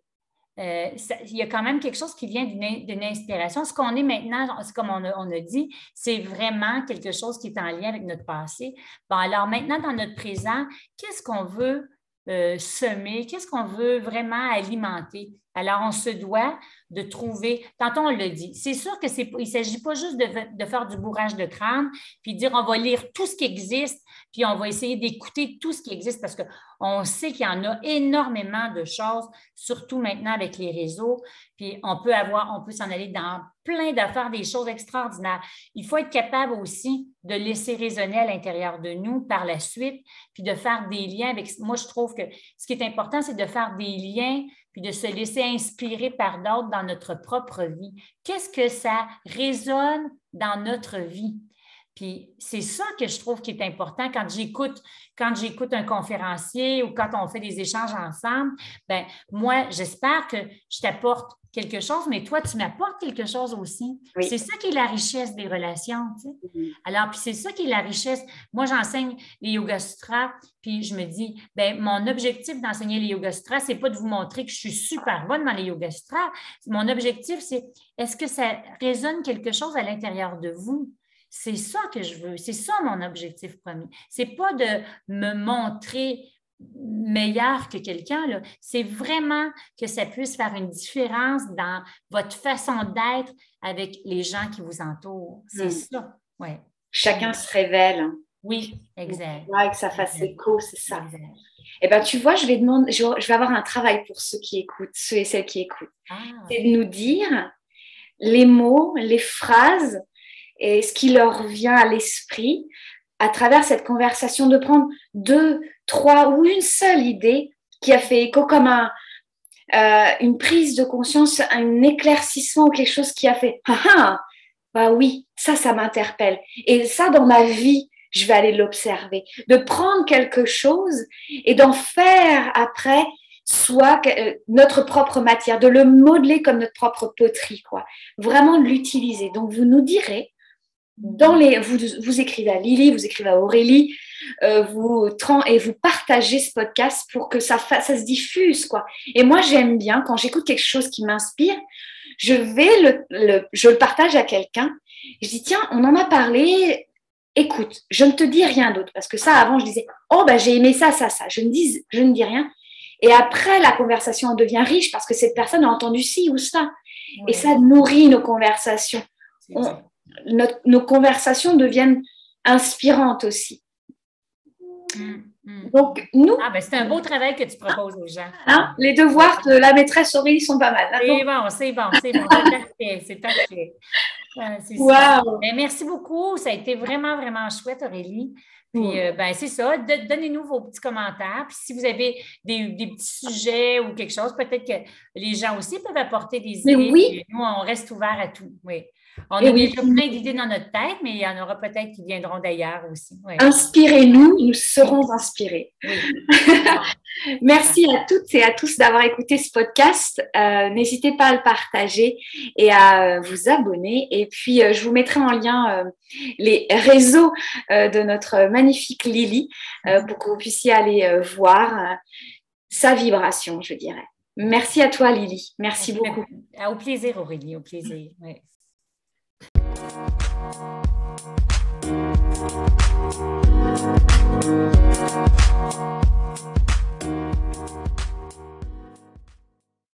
euh, il y a quand même quelque chose qui vient d'une inspiration. Ce qu'on est maintenant, comme on a, dit, c'est vraiment quelque chose qui est en lien avec notre passé. Bon, alors maintenant, dans notre présent, qu'est-ce qu'on veut euh, semer? Qu'est-ce qu'on veut vraiment alimenter? Alors, on se doit de trouver, tantôt on l'a dit, c'est sûr que c'est, il ne s'agit pas juste de, faire du bourrage de crâne, puis dire on va lire tout ce qui existe, puis on va essayer d'écouter tout ce qui existe parce qu'on sait qu'il y en a énormément de choses, surtout maintenant avec les réseaux, puis on peut avoir, on peut s'en aller dans plein d'affaires, des choses extraordinaires. Il faut être capable aussi de laisser résonner à l'intérieur de nous par la suite, puis de faire des liens avec, moi je trouve que ce qui est important, c'est de faire des liens puis de se laisser inspirer par d'autres dans notre propre vie. Qu'est-ce que ça résonne dans notre vie? Puis c'est ça que je trouve qui est important quand j'écoute, quand j'écoute un conférencier ou quand on fait des échanges ensemble. Ben moi, j'espère que je t'apporte quelque chose, mais toi, tu m'apportes quelque chose aussi. C'est ça qui est la richesse des relations. Mm-hmm. Alors, puis c'est ça qui est la richesse. Moi, j'enseigne les Yoga Sutras, puis je me dis, ben mon objectif d'enseigner les Yoga Sutras, c'est pas de vous montrer que je suis super bonne dans les Yoga Sutras. Mon objectif, c'est est-ce que ça résonne quelque chose à l'intérieur de vous? C'est ça que je veux. C'est ça mon objectif premier. C'est pas de me montrer meilleur que quelqu'un, c'est vraiment que ça puisse faire une différence dans votre façon d'être avec les gens qui vous entourent. C'est hmm. ça. Ouais. Chacun se révèle. Hein. Oui, exact. Ouais, que ça fasse écho, c'est ça. Eh bien, tu vois, je vais, demander, je, vais avoir un travail pour ceux qui écoutent, ceux et celles qui écoutent. Ah. C'est de nous dire les mots, les phrases et ce qui leur vient à l'esprit à travers cette conversation, de prendre deux, trois ou une seule idée qui a fait écho comme un, euh, une prise de conscience, un éclaircissement ou quelque chose qui a fait ah ah, bah oui, ça, ça m'interpelle. Et ça, dans ma vie, je vais aller l'observer. De prendre quelque chose et d'en faire après soit euh, notre propre matière, de le modeler comme notre propre poterie, quoi. Vraiment de l'utiliser. Donc, vous nous direz dans les, vous, vous écrivez à Lily, vous écrivez à Aurélie, euh, vous et vous partagez ce podcast pour que ça, ça se diffuse quoi. Et moi j'aime bien quand j'écoute quelque chose qui m'inspire, je vais le, le, je le partage à quelqu'un. Je dis tiens on en a parlé, écoute, je ne te dis rien d'autre parce que ça avant je disais oh ben j'ai aimé ça ça ça, je ne dis je ne dis rien. Et après la conversation devient riche parce que cette personne a entendu ci ou ça et ça nourrit nos conversations nos conversations deviennent inspirantes aussi. Mm, mm. Donc, nous. Ah, ben c'est un beau travail que tu proposes aux gens. Hein, les devoirs de la maîtresse Aurélie sont pas mal. C'est bon, c'est bon, c'est bon. C'est parfait. C'est wow. Ben, merci beaucoup. Ça a été vraiment, vraiment chouette, Aurélie. Puis, euh, ben, c'est ça. Donnez-nous vos petits commentaires. Puis, si vous avez des, des petits sujets ou quelque chose, peut-être que les gens aussi peuvent apporter des idées. Oui. Nous, on reste ouvert à tout. Oui. On a déjà plein d'idées dans notre tête, mais il y en aura peut-être qui viendront d'ailleurs aussi. Inspirez-nous, nous serons inspirés. Merci à toutes et à tous d'avoir écouté ce podcast. Euh, n'hésitez pas à le partager et à vous abonner. Et puis, euh, je vous mettrai en lien euh, les réseaux de notre magnifique Lily pour que vous puissiez aller voir sa vibration, je dirais. Merci à toi, Lily. Merci, beaucoup. Au plaisir, Aurélie, au plaisir. We'll